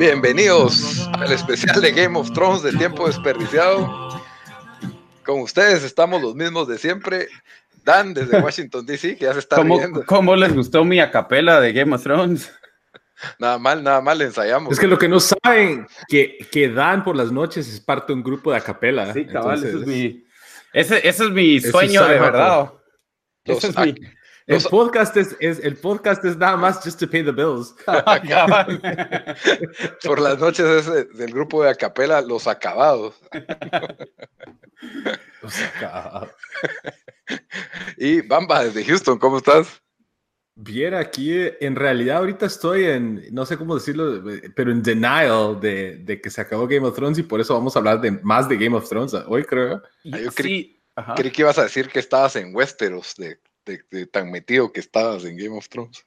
Bienvenidos al especial de Game of Thrones de tiempo desperdiciado. Con ustedes estamos los mismos de siempre. Dan desde Washington DC, que ya se está ¿Cómo, riendo. ¿Cómo les gustó mi acapela de Game of Thrones? Nada mal, nada mal ensayamos. Es que lo que no saben, que, que Dan por las noches es parte de un grupo de acapela. Sí, cabal, ese es mi, ese, ese es mi sueño de verdad. Los Ese es mi- El Los- podcast es, es- el podcast es nada más just to pay the bills. Cabal. Por las noches es de- del grupo de Acapela Los Acabados. O sea, Y Bamba desde Houston, ¿cómo estás? Viera aquí, en realidad ahorita estoy en, no sé cómo decirlo, pero en denial de, de que se acabó Game of Thrones y por eso vamos a hablar de más de Game of Thrones hoy, creo. Ah, yo creí- ajá. Creí que ibas a decir que estabas en Westeros, de, de- de tan metido que estabas en Game of Thrones.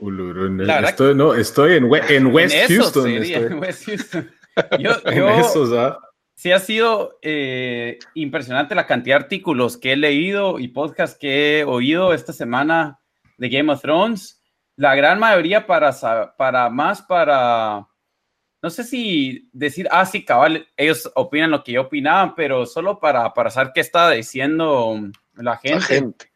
Ulurun, estoy, no, estoy en, We- en West En Houston. sería, estoy. en West Houston. Yo, En yo- esos, ¿ah? sí ha sido eh, impresionante la cantidad de artículos que he leído y podcasts que he oído esta semana de Game of Thrones. La gran mayoría para, para más para, no sé si decir, ah, sí, cabal, ellos opinan lo que yo opinaba, pero solo para, para saber qué está diciendo la gente. La gente.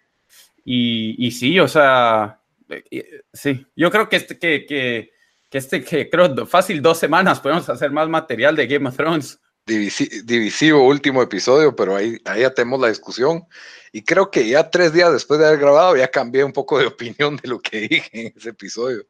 Y, y sí, o sea, eh, sí, yo creo que este, que, que, que este, que creo fácil dos semanas podemos hacer más material de Game of Thrones. Divisi- divisivo último episodio, pero ahí, ahí ya tenemos la discusión. Y creo que ya tres días después de haber grabado ya cambié un poco de opinión de lo que dije en ese episodio.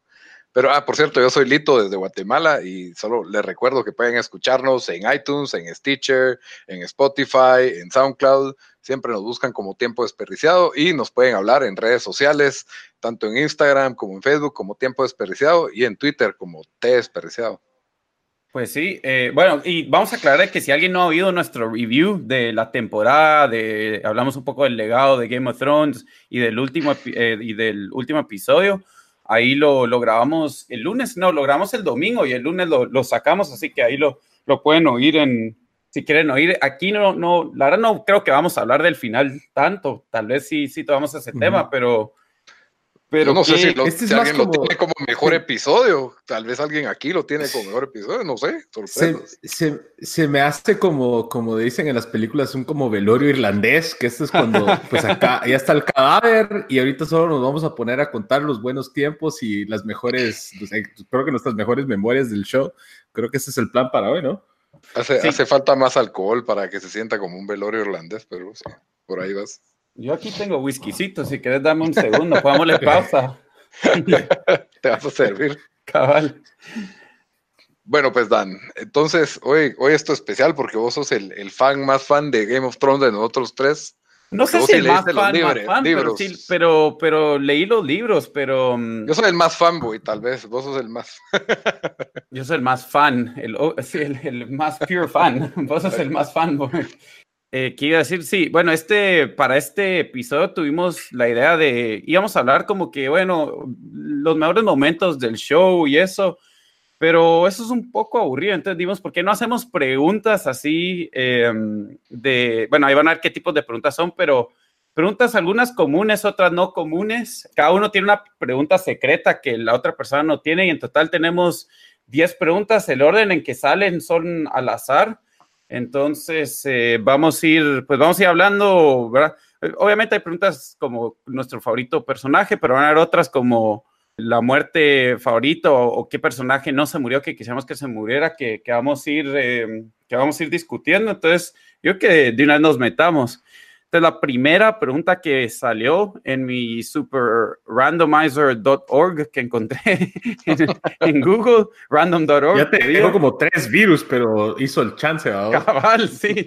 Pero, ah, por cierto, yo soy Lito desde Guatemala y solo les recuerdo que pueden escucharnos en iTunes, en Stitcher, en Spotify, en SoundCloud. Siempre nos buscan como Tiempo Desperdiciado y nos pueden hablar en redes sociales, tanto en Instagram como en Facebook como Tiempo Desperdiciado y en Twitter como T Desperdiciado. Pues sí, eh, bueno, y vamos a aclarar que si alguien no ha oído nuestro review de la temporada, de, hablamos un poco del legado de Game of Thrones y del último, eh, y del último episodio, ahí lo, lo grabamos el lunes, no, lo grabamos el domingo y el lunes lo, lo sacamos, así que ahí lo, lo pueden oír en, si quieren oír, aquí no, no, la verdad no creo que vamos a hablar del final tanto, tal vez sí, sí tomamos ese tema, pero... Pero Yo no sé si, lo- este es si más alguien lo como- tiene como mejor episodio. Tal vez alguien aquí lo tiene como mejor episodio, no sé. Se, se, se me hace como, como dicen en las películas, un como velorio irlandés, que esto es cuando pues acá ya está el cadáver y ahorita solo nos vamos a poner a contar los buenos tiempos y las mejores, pues, eh, creo que nuestras mejores memorias del show. Creo que ese es el plan para hoy, ¿no? Hace, Sí. hace falta más alcohol para que se sienta como un velorio irlandés, pero sí, por ahí vas. Yo aquí tengo whiskycito, si quieres dame un segundo, pongámosle pausa. Te vas a servir. Cabal. Bueno, pues Dan, entonces hoy, hoy esto es especial porque vos sos el, el fan más fan de Game of Thrones de nosotros tres. No sé si el más fan, más fan, pero, sí, pero, pero leí los libros, pero mm, Yo soy el más fanboy, tal vez. Vos sos el más. yo soy el más fan, el, oh, el, el más pure fan. Vos sos el más fan. boy. Eh, ¿Qué iba a decir? Sí, bueno, este, para este episodio tuvimos la idea de, íbamos a hablar como que, bueno, los mejores momentos del show y eso, pero eso es un poco aburrido, entonces dimos, ¿por qué no hacemos preguntas así eh, de, bueno, ahí van a ver qué tipos de preguntas son, pero preguntas algunas comunes, otras no comunes. Cada uno tiene una pregunta secreta que la otra persona no tiene y en total tenemos 10 preguntas. El orden en que salen son al azar. Entonces, eh, vamos a ir, pues vamos a ir hablando, ¿verdad? Obviamente hay preguntas como nuestro favorito personaje, pero van a haber otras como la muerte favorito o, qué personaje no se murió que quisiéramos que se muriera, que, que vamos a ir, eh, que vamos a ir discutiendo. Entonces, yo creo que de una vez nos metamos. Entonces, la primera pregunta que salió en mi superrandomizer.org que encontré en, Google, random.org. Ya te digo como tres virus, pero hizo el chance. Cabal, sí.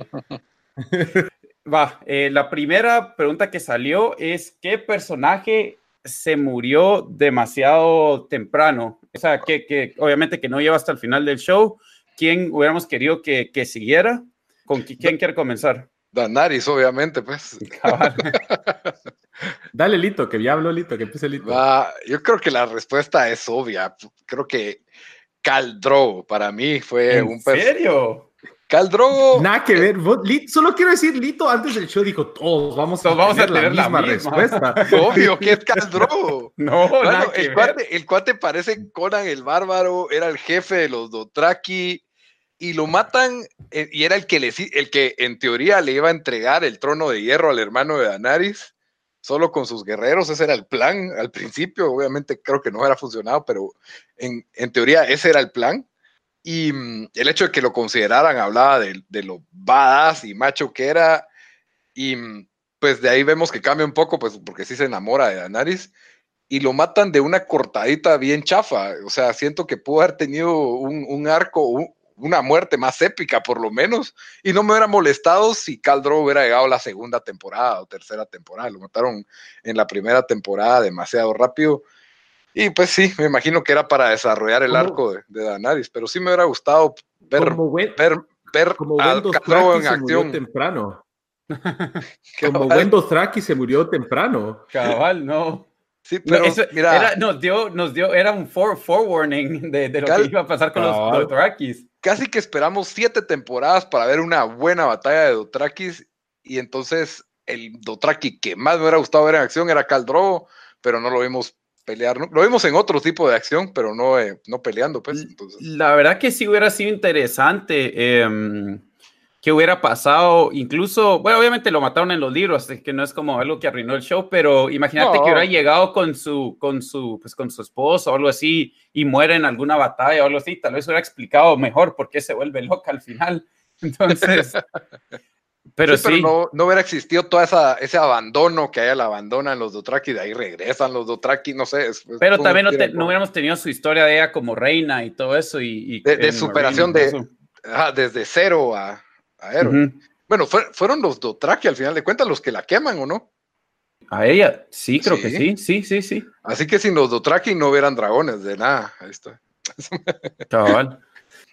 Va, eh, la primera pregunta que salió es, ¿qué personaje se murió demasiado temprano? O sea, que, que obviamente que no lleva hasta el final del show. ¿Quién hubiéramos querido que, que siguiera? ¿Con quién quiere comenzar? Danaris, obviamente, pues. Dale, Lito, que ya habló Lito, que empiece Lito. yo creo que la respuesta es obvia. Creo que Caldro para mí fue ¿En un... serio? Caldrogo. Nada que ver. solo quiero decir, Lito antes del show dijo, todos vamos a, vamos tener, a tener la, misma, respuesta. Obvio que es Caldrogo. no, bueno, el, cuate, el cuate parece Conan el Bárbaro, era el jefe de los Dotraki y lo matan eh, y era el que, le, el que en teoría le iba a entregar el trono de hierro al hermano de Danaris, solo con sus guerreros, ese era el plan al principio, obviamente creo que no hubiera funcionado, pero en, en teoría ese era el plan y mm, el hecho de que lo consideraran hablaba de, lo badass y macho que era. Y mm, pues de ahí vemos que cambia un poco, pues porque sí se enamora de Daenerys. Y lo matan de una cortadita bien chafa. O sea, siento que pudo haber tenido un, arco, una muerte más épica por lo menos. Y no me hubiera molestado si Caldro hubiera llegado a la segunda temporada o tercera temporada. Lo mataron en la primera temporada demasiado rápido. Y pues sí, me imagino que era para desarrollar el arco de, de, pero sí me hubiera gustado ver, ver, ver como a en acción. temprano. como buen Dothraki se murió temprano. Cabal, no. Sí, pero mira, era, nos dio, nos dio, era un forewarning de, de, lo que iba a pasar con los Dothrakis. Casi que esperamos siete temporadas para ver una buena batalla de Dothrakis y entonces el Dothraki que más me hubiera gustado ver en acción era Caldro, pero no lo vimos pelear. ¿no? Lo vimos en otro tipo de acción, pero no, eh, no peleando, pues. La verdad que sí hubiera sido interesante em, que hubiera pasado, incluso, bueno, obviamente lo mataron en los libros, así que no es como algo que arruinó el show, pero imagínate que hubiera llegado con su, con su, pues con su esposo o algo así y muere en alguna batalla o algo así, tal vez hubiera explicado mejor por qué se vuelve loca al final. Entonces, Pero sí, no, no, hubiera existido todo esa, ese abandono que hay, la abandonan los Dotraki, de ahí regresan los Dotraki, no sé. pero también no, hubiéramos tenido su historia de ella como reina y todo eso. Y, de, superación de, desde cero a, a héroe. Bueno, fueron los Dotraki al final de cuentas los que la queman, ¿o no? A ella, sí, creo que sí, sí, sí, sí. Así que sin los Dotraki no hubieran dragones, de nada. Ahí está.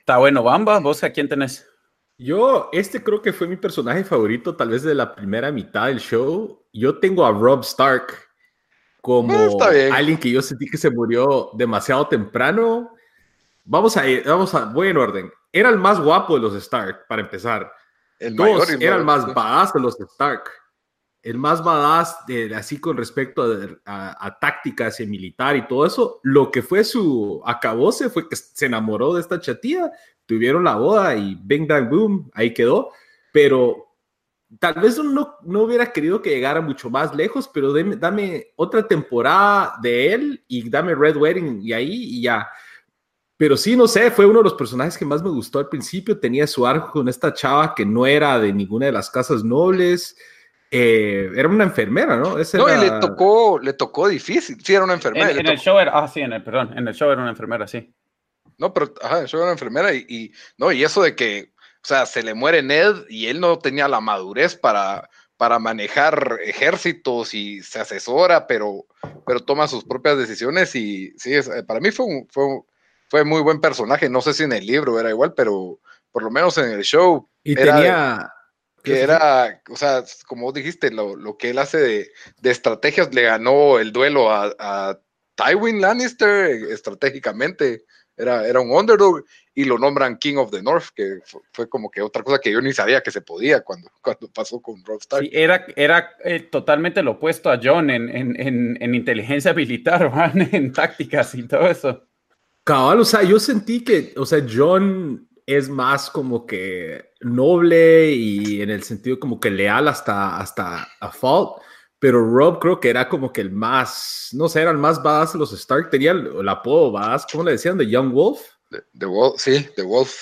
Está bueno, Bamba, ¿vos a quién tenés? Yo, este creo que fue mi personaje favorito, tal vez de la primera mitad del show. Yo tengo a Rob Stark como ah, alguien que yo sentí que se murió demasiado temprano. Vamos a ir, vamos a, voy en orden. Era el más guapo de los Stark, para empezar. El Dos, era el más badass de los Stark. El más badass, de, así con respecto a, a, tácticas y militar y todo eso. Lo que fue su acabose fue que se enamoró de esta chatía tuvieron la boda y bing, bang, boom, ahí quedó. Pero tal vez no, no hubiera querido que llegara mucho más lejos, pero dame, otra temporada de él y dame Red Wedding y ahí y ya. Pero sí, no sé, fue uno de los personajes que más me gustó al principio. Tenía su arco con esta chava que no era de ninguna de las casas nobles. Eh, era una enfermera, ¿no? no, y le tocó, le tocó difícil. Sí, era una enfermera. En, el show era, ah, sí, en el, perdón, en el show era una enfermera, sí. No, pero ajá, yo era una enfermera y, no, y eso de que, o sea, se le muere Ned y él no tenía la madurez para, para manejar ejércitos y se asesora, pero, pero toma sus propias decisiones y sí, eh, para mí fue un, fue, fue muy buen personaje. No sé si en el libro era igual, pero por lo menos en el show. Y tenía. Que era, o sea, como dijiste, lo, lo que él hace de, de, estrategias le ganó el duelo a, a Tywin Lannister estratégicamente era, un underdog y lo nombran King of the North, que fue, como que otra cosa que yo ni sabía que se podía cuando, cuando pasó con Rob Stark. era era eh, totalmente lo opuesto a John en, en, en, inteligencia militar, en tácticas y todo eso. Cabal, o sea, yo sentí que, o sea, John es más como que noble y en el sentido como que leal hasta, hasta a fault, pero Rob creo que era como que el más, no sé, era el más badass de los Stark, tenía el, el apodo badass, ¿cómo le decían? The Young Wolf. The, Wolf, sí, The Wolf.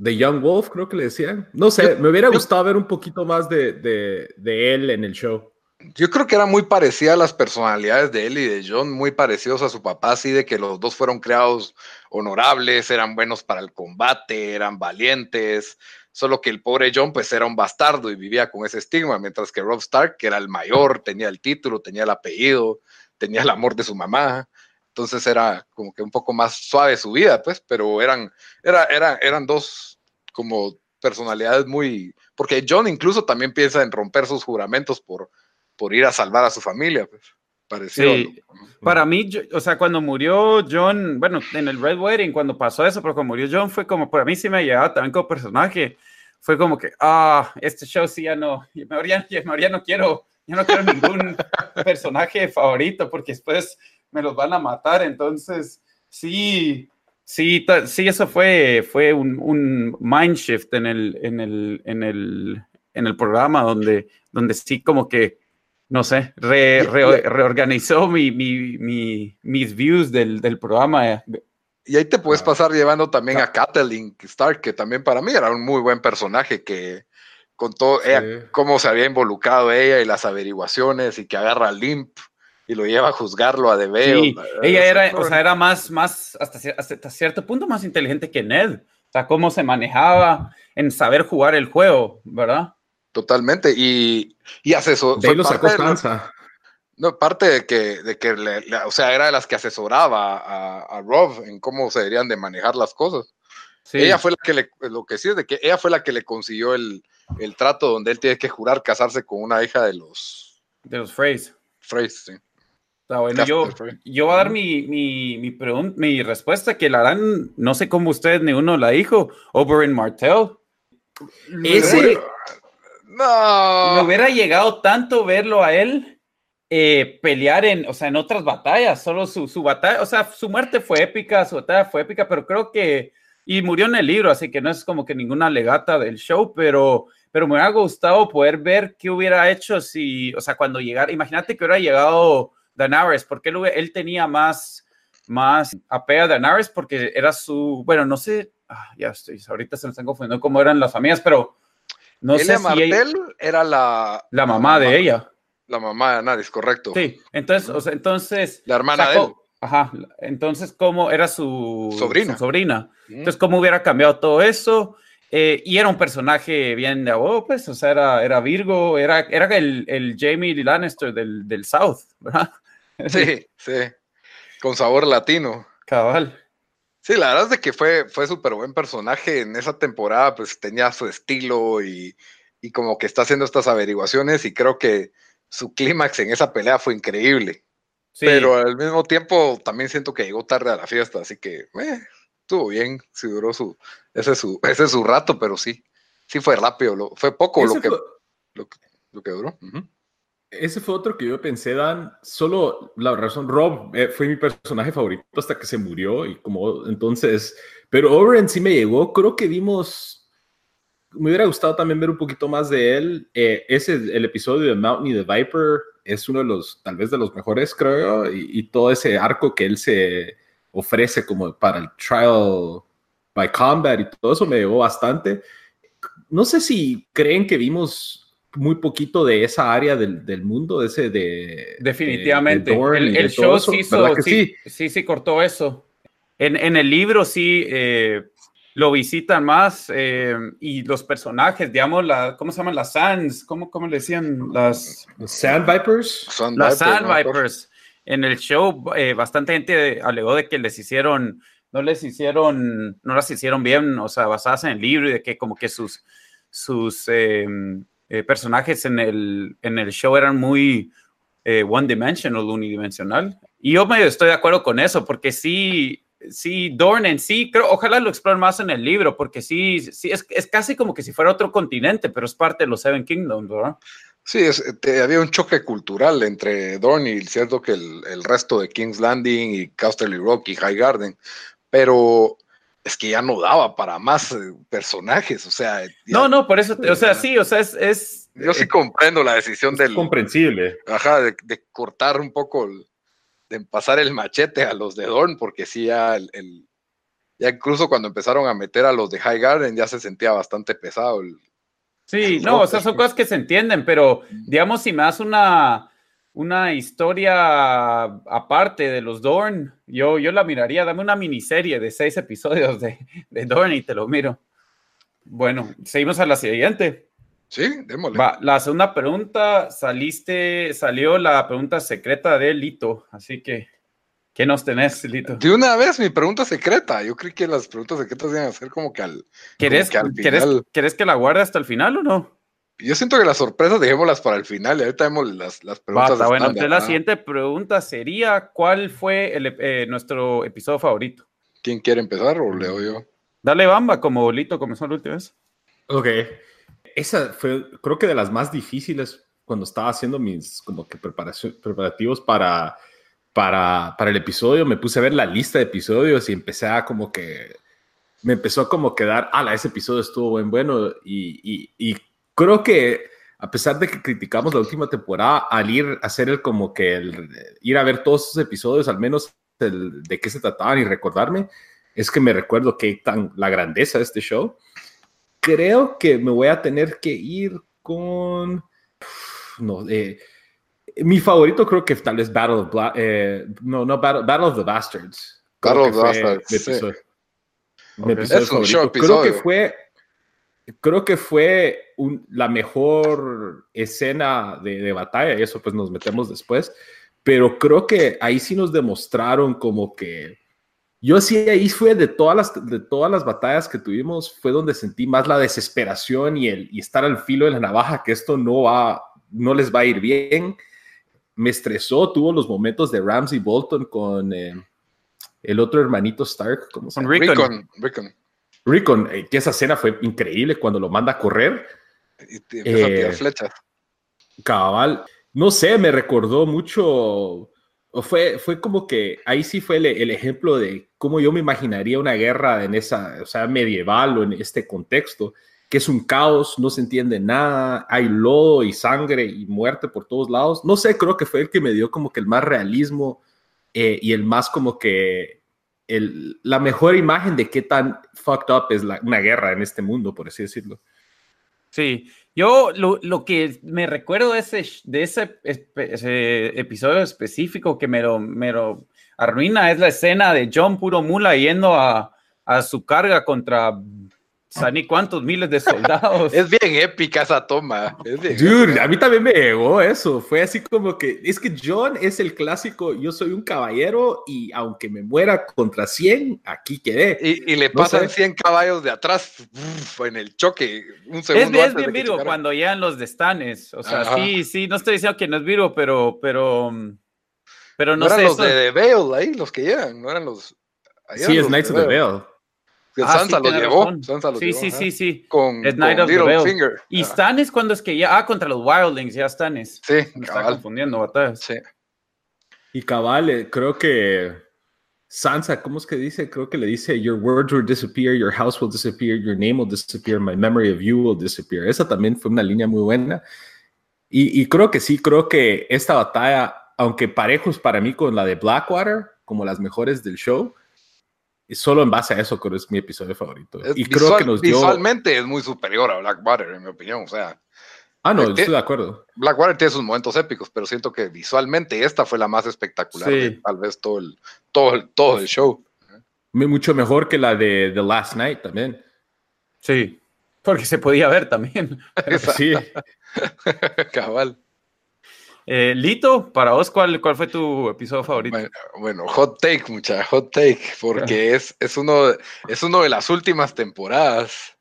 The Young Wolf, creo que le decían. No sé, me hubiera gustado ver un poquito más de, de, de, él en el show. Yo creo que era muy parecida a las personalidades de él y de John, muy parecidos a su papá, así de que los dos fueron creados honorables, eran buenos para el combate, eran valientes, solo que el pobre John pues era un bastardo y vivía con ese estigma, mientras que Rob Stark, que era el mayor, tenía el título, tenía el apellido, tenía el amor de su mamá, entonces era como que un poco más suave su vida, pues, pero eran, era, era, eran dos como personalidades muy, porque John incluso también piensa en romper sus juramentos por, por ir a salvar a su familia, pues. Parecido. Sí. Para mí, o sea, cuando murió John, bueno, en el Red Wedding, cuando pasó eso, pero cuando murió John fue como, para mí sí me ha llegado también como personaje, fue como que, ah, este show sí ya no, mejor ya, ya no quiero, ya no quiero ningún personaje favorito porque después me los van a matar, entonces sí, sí, sí, eso fue, fue un, un mind shift en el, en el, en el, en el programa donde, donde sí como que no sé, reorganizó mi, mis views del, programa. Y ahí te puedes ah. pasar llevando también a Kathleen Stark, que también para mí era un muy buen personaje que con todo cómo se había involucrado ella y las averiguaciones y que agarra a Limp y lo lleva a juzgarlo a Deveo. Sí, ella era, o sea, era más, más hasta, hasta, cierto punto más inteligente que Ned. O sea, cómo se manejaba en saber jugar el juego, ¿verdad? Totalmente. Y, y asesor. De lo No, parte de que, de que o sea, era de las que asesoraba a, Rob en cómo se deberían de manejar las cosas. Ella fue la que le, lo que sí es de que ella fue la que le consiguió el, el trato donde él tiene que jurar casarse con una hija de los. De los Freys. Freys, sí. Está bueno, yo, yo voy a dar mi, mi, mi, mi respuesta que la harán, no sé cómo ustedes ni uno la dijo, Oberyn Martell. Ese, no. Me hubiera llegado tanto verlo a él eh, pelear en, o sea, en otras batallas. Solo su, su, batalla, o sea, su muerte fue épica, su batalla fue épica, pero creo que, y murió en el libro, así que no es como que ninguna legata del show, pero, pero me hubiera gustado poder ver qué hubiera hecho si, o sea, cuando llegara, imagínate que hubiera llegado Daenerys, porque él, él tenía más, más apea a Daenerys porque era su, bueno, no sé, ah, ya estoy, ahorita se me están confundiendo cómo eran las familias, pero no sé Martel era la... La mamá de ella. La mamá de Anaris, correcto. Sí, entonces, o sea, entonces... La hermana de él. Ajá, entonces, ¿cómo era su sobrina? sobrina. Entonces, ¿cómo hubiera cambiado todo eso? Eh, y era un personaje bien de oh, pues, o sea, era, era Virgo, era, era el, el Jamie Lannister del, del South, ¿verdad? Sí, sí, con sabor latino. Cabal. Sí, la verdad es de que fue, fue súper buen personaje en esa temporada, pues tenía su estilo y, como que está haciendo estas averiguaciones y creo que su clímax en esa pelea fue increíble. Pero al mismo tiempo también siento que llegó tarde a la fiesta, así que eh, estuvo bien, sí duró su ese, su, ese su rato, pero sí, sí fue rápido, fue poco lo que, lo que, duró. Ese fue otro que yo pensé, Dan. Solo la razón, Rob eh, fue mi personaje favorito hasta que se murió y como entonces, pero Oren sí me llegó. Creo que vimos, me hubiera gustado también ver un poquito más de él. Eh, ese, el episodio de Mountain y the Viper es uno de los, tal vez de los mejores, creo, y, y todo ese arco que él se ofrece como para el trial by combat y todo eso me llegó bastante. No sé si creen que vimos muy poquito de esa área del, del mundo, de ese de... Definitivamente. el, show sí, sí, sí, sí, cortó eso. En, en el libro sí eh, lo visitan más eh, y los personajes, digamos, la, ¿cómo se llaman? Las Sands, ¿cómo, cómo le decían? Las... Sand Vipers. las Sand Vipers. En el show eh, bastante gente alegó de que les hicieron, no les hicieron, no las hicieron bien, o sea, basadas en el libro y de que como que sus, sus eh, personajes en el, en el show eran muy eh, one-dimensional, unidimensional. Y yo medio estoy de acuerdo con eso, porque sí, sí, Dorn en sí, creo, ojalá lo exploren más en el libro, porque sí, sí es, es casi como que si fuera otro continente, pero es parte de los Seven Kingdoms, ¿verdad? Sí, es, había un choque cultural entre Dorn y cierto que el, el, resto de King's Landing y Casterly Rock y High Garden, pero es que ya no daba para más eh, personajes, o sea. no, no, por eso, o sea, sí, o sea, es, yo sí comprendo la decisión Es del. comprensible. Ajá, de, de cortar un poco, el- de pasar el machete a los de Dorn, porque sí, ya el, el- Ya incluso cuando empezaron a meter a los de High Garden, ya se sentía bastante pesado. el- Sí, no, o sea, son cosas que se entienden, pero digamos, si me das una, una historia aparte de los Dorn, yo, yo la miraría. Dame una miniserie de seis episodios de, de Dorn y te lo miro. Bueno, seguimos a la siguiente. Sí, démosle. Va, la segunda pregunta, saliste, salió la pregunta secreta de Lito, así que, ¿qué nos tenés, Lito? De una vez, mi pregunta secreta. Yo creí que las preguntas secretas iban a ser como que al. ¿Querés, que al ¿querés, final- querés que la guarde hasta el final o no? Yo siento que las sorpresas dejémoslas para el final y ahorita vemos las, las preguntas. Basta, bueno, entonces la siguiente pregunta sería, ¿cuál fue el, eh, nuestro episodio favorito? ¿Quién quiere empezar o leo yo? Dale bamba, como Lito comenzó la última vez. Ok. Esa fue, creo que de las más difíciles cuando estaba haciendo mis como que preparación, preparativos para, para, para el episodio. Me puse a ver la lista de episodios y empecé a como que, me empezó a como quedar, ala, ese episodio estuvo buen, bueno. Y, y, y creo que a pesar de que criticamos la última temporada, al ir a hacer el como que el, ir a ver todos esos episodios, al menos el, de qué se trataban y recordarme, es que me recuerdo que tan la grandeza de este show creo que me voy a tener que ir con. No, eh, mi favorito creo que tal vez Battle of Bla- eh, no, no Battle, Battle of the Bastards. Battle of the Bastards, mi sí. episodio, mi Ok. episodio Es un show favorito. Creo que episodio. fue. Creo que fue un- la mejor escena de, de batalla, y eso pues nos metemos después. Pero creo que ahí sí nos demostraron como que yo sí ahí fue de todas las de todas las batallas que tuvimos fue donde sentí más la desesperación y el y estar al filo de la navaja que esto no va no les va a ir bien. Me estresó, tuvo los momentos de Ramsey Bolton con eh, el otro hermanito Stark, ¿cómo se llama? Rickon. Rickon, Rickon. Eh, que esa escena fue increíble cuando lo manda a correr. Y te empieza a tirar Eh, flechas. Cabal, no sé, me recordó mucho, fue, fue como que ahí sí fue el, ejemplo de cómo yo me imaginaría una guerra en esa, o sea, medieval o en este contexto, que es un caos, no se entiende nada, hay lodo y sangre y muerte por todos lados. No sé, creo que fue el que me dio como que el más realismo eh, y el más como que el, la mejor imagen de qué tan fucked up es la- una guerra en este mundo, por así decirlo. Sí, yo lo, que me recuerdo de ese, de ese, ese episodio específico que me lo, me lo arruina es la escena de John Puro Mula yendo a, a su carga contra Sani cuántos miles de soldados. Es bien épica esa toma. Es bien Dude, épica. a mí también me llegó eso. Fue así como que, es que John es el clásico, yo soy un caballero y aunque me muera contra 100, aquí quedé. Y, y le No pasan sé. 100 caballos de atrás uf, en el choque. Un Es, segundo es antes bien Virgo cuando llegan los destanes. O sea, Ajá. sí, sí, no estoy diciendo que no es Virgo, pero, pero, mm, pero No, no, eran sé. los esto- de The Veil ahí, los que llegan, no eran los. Sí, es Knights of the Veil. Que Ah, Sansa sí, tienes llevó. Sansa Sí, llevó, sí, ajá. sí, sí. Con, con of the Veil. Littlefinger. Y Ajá. Stannis cuando es que ya, ah, contra los Wildlings, ya Stannis. Sí, Me está confundiendo, batallas. Sí. Y cabal, eh, creo que Sansa, ¿cómo es que dice? Creo que le dice, your words will disappear, your house will disappear, your name will disappear, my memory of you will disappear. Esa también fue una línea muy buena. Y, y creo que sí, creo que esta batalla, aunque parejos para mí con la de Blackwater, como las mejores del show, y solo en base a eso creo que es mi episodio favorito. Es y creo visual- que nos dio... Visualmente es muy superior a Blackwater, en mi opinión. O sea, Ah, no, Este- estoy de acuerdo. Blackwater tiene sus momentos épicos, pero siento que visualmente esta fue la más espectacular Sí. de tal vez todo el, todo el, todo el show. Mucho mejor que la de The Last Night también. Sí, porque se podía ver también. Sí. Cabal. Eh, Lito, para vos, ¿cuál, ¿cuál fue tu episodio favorito? Bueno, bueno, hot take, mucha hot take, porque es, es, uno, es uno de las últimas temporadas.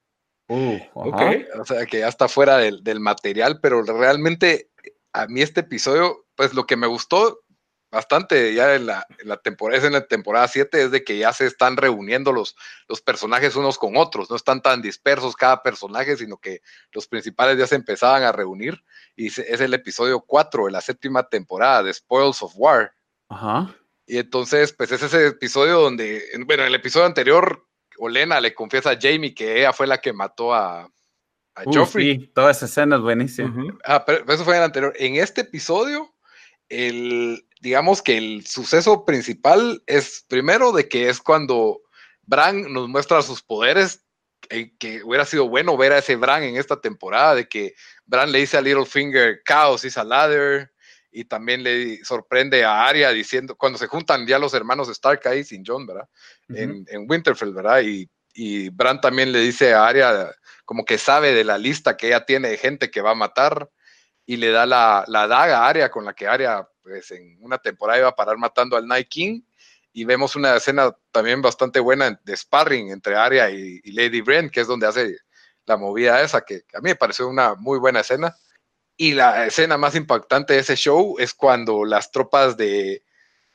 Uh, Ok. ajá. O sea, que ya está fuera del, del material, pero realmente a mí este episodio, pues lo que me gustó bastante ya en la, en la temporada, es en la temporada 7, es de que ya se están reuniendo los, los personajes unos con otros, no están tan dispersos cada personaje, sino que los principales ya se empezaban a reunir, y se- es el episodio 4 de la séptima temporada de Spoils of War. Ajá. Y entonces, pues es ese episodio donde, bueno, en el episodio anterior, Olena le confiesa a Jamie que ella fue la que mató a, a Joffrey. Sí, toda esa escena es buenísima. Ah, pero eso fue en el anterior. En este episodio, el, digamos que el suceso principal es primero de que es cuando Bran nos muestra sus poderes, eh, que hubiera sido bueno ver a ese Bran en esta temporada, de que Bran le dice a Littlefinger, Chaos is a ladder, y también le sorprende a Arya diciendo, cuando se juntan ya los hermanos Stark ahí sin John, ¿verdad? en, en, Winterfell, ¿verdad? Y, y Bran también le dice a Arya como que sabe de la lista que ella tiene de gente que va a matar y le da la, la daga a Arya con la que Arya pues en una temporada iba a parar matando al Night King y vemos una escena también bastante buena de sparring entre Arya y, Lady Bren, que es donde hace la movida esa, que a mí me pareció una muy buena escena. Y la escena más impactante de ese show es cuando las tropas de,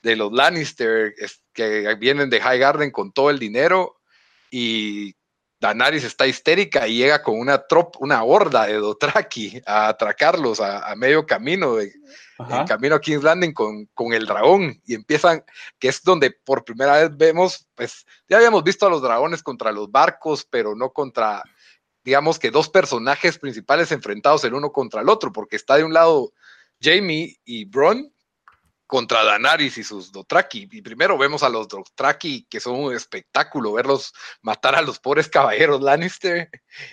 de los Lannister que vienen de High Garden con todo el dinero y Daenerys está histérica y llega con una tropa, una horda de Dothraki a atracarlos a, medio camino, de, en camino a King's Landing con, con, el dragón. Y empiezan, que es donde por primera vez vemos, pues ya habíamos visto a los dragones contra los barcos, pero no contra, digamos que dos personajes principales enfrentados el uno contra el otro, porque está de un lado Jamie y Bron contra Danaris y sus Dotraki. Y primero vemos a los Dotraki, que son un espectáculo, verlos matar a los pobres caballeros Lannister,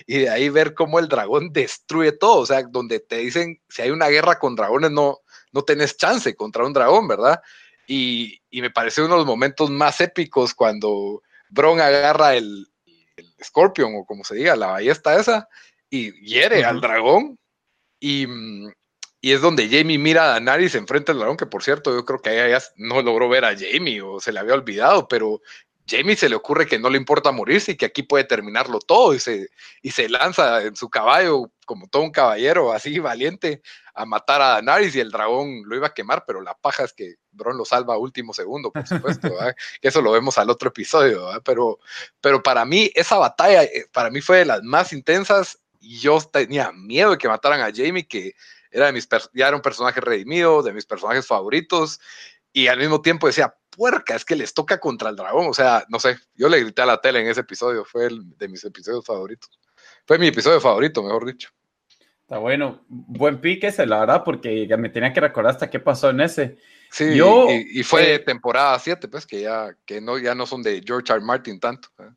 y de ahí ver cómo el dragón destruye todo. O sea, donde te dicen, si hay una guerra con dragones, no, no tenés chance contra un dragón, ¿verdad? Y, me pareció uno de los momentos más épicos cuando Bron agarra el, Scorpion, o como se diga, la ballesta esa, y hiere al dragón. Y, mm, y es donde Jamie mira a Daenerys enfrente al dragón, que por cierto, yo creo que ella no logró ver a Jamie o se le había olvidado, pero Jamie se le ocurre que no le importa morirse y que aquí puede terminarlo todo y se, y se lanza en su caballo como todo un caballero así valiente a matar a Daenerys y el dragón lo iba a quemar, pero la paja es que Bron lo salva a último segundo, por supuesto, eso lo vemos al otro episodio, pero, pero para mí esa batalla, eh, para mí fue de las más intensas y yo tenía miedo de que mataran a Jamie, que era de mis ya era un personaje redimido, de mis personajes favoritos, y al mismo tiempo decía, puerca, es que les toca contra el dragón, o sea, no sé, yo le grité a la tele en ese episodio, fue el de mis episodios favoritos, fue mi episodio favorito, mejor dicho. Está bueno, buen pique ese, la verdad, porque ya me tenía que recordar hasta qué pasó en ese. Sí, yo, y, fue eh, temporada 7, pues, que ya, que no, ya no son de George R. Martin tanto. ¿eh?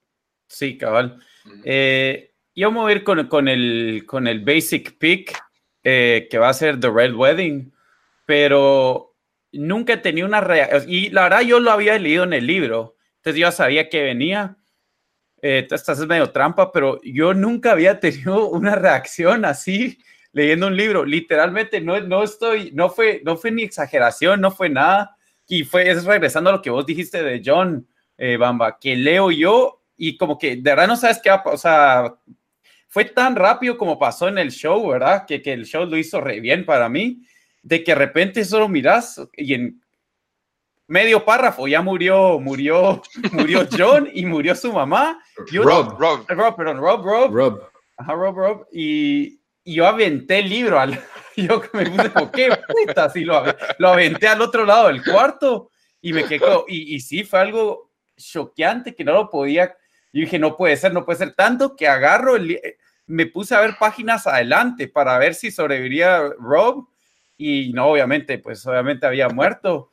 Sí, cabal. Eh, yo me voy a ir con, con, el, con el basic pick eh, que va a ser The Red Wedding, pero nunca tenía una reacción. Y la verdad, yo lo había leído en el libro, entonces yo sabía que venía. Eh, esta es medio trampa, pero yo nunca había tenido una reacción así leyendo un libro. Literalmente, no, no estoy, no fue, no fue ni exageración, no fue nada. Y fue, es regresando a lo que vos dijiste de John eh, Bamba, que leo yo y como que de verdad no sabes qué va a pasar fue tan rápido como pasó en el show, ¿verdad? Que, que el show lo hizo re bien para mí, de que de repente solo miras y en medio párrafo ya murió, murió, murió John y murió su mamá. Rob, Rob. Rob, perdón, Rob, Rob. Rob. Ajá, Rob, Rob. Y, y yo aventé el libro al, yo me puse como, qué puta, así lo, lo aventé al otro lado del cuarto y me quedó, y, y sí, fue algo choqueante que no lo podía, yo dije, no puede ser, no puede ser tanto que agarro el, me puse a ver páginas adelante para ver si sobreviviría Rob y no, obviamente, pues obviamente había muerto.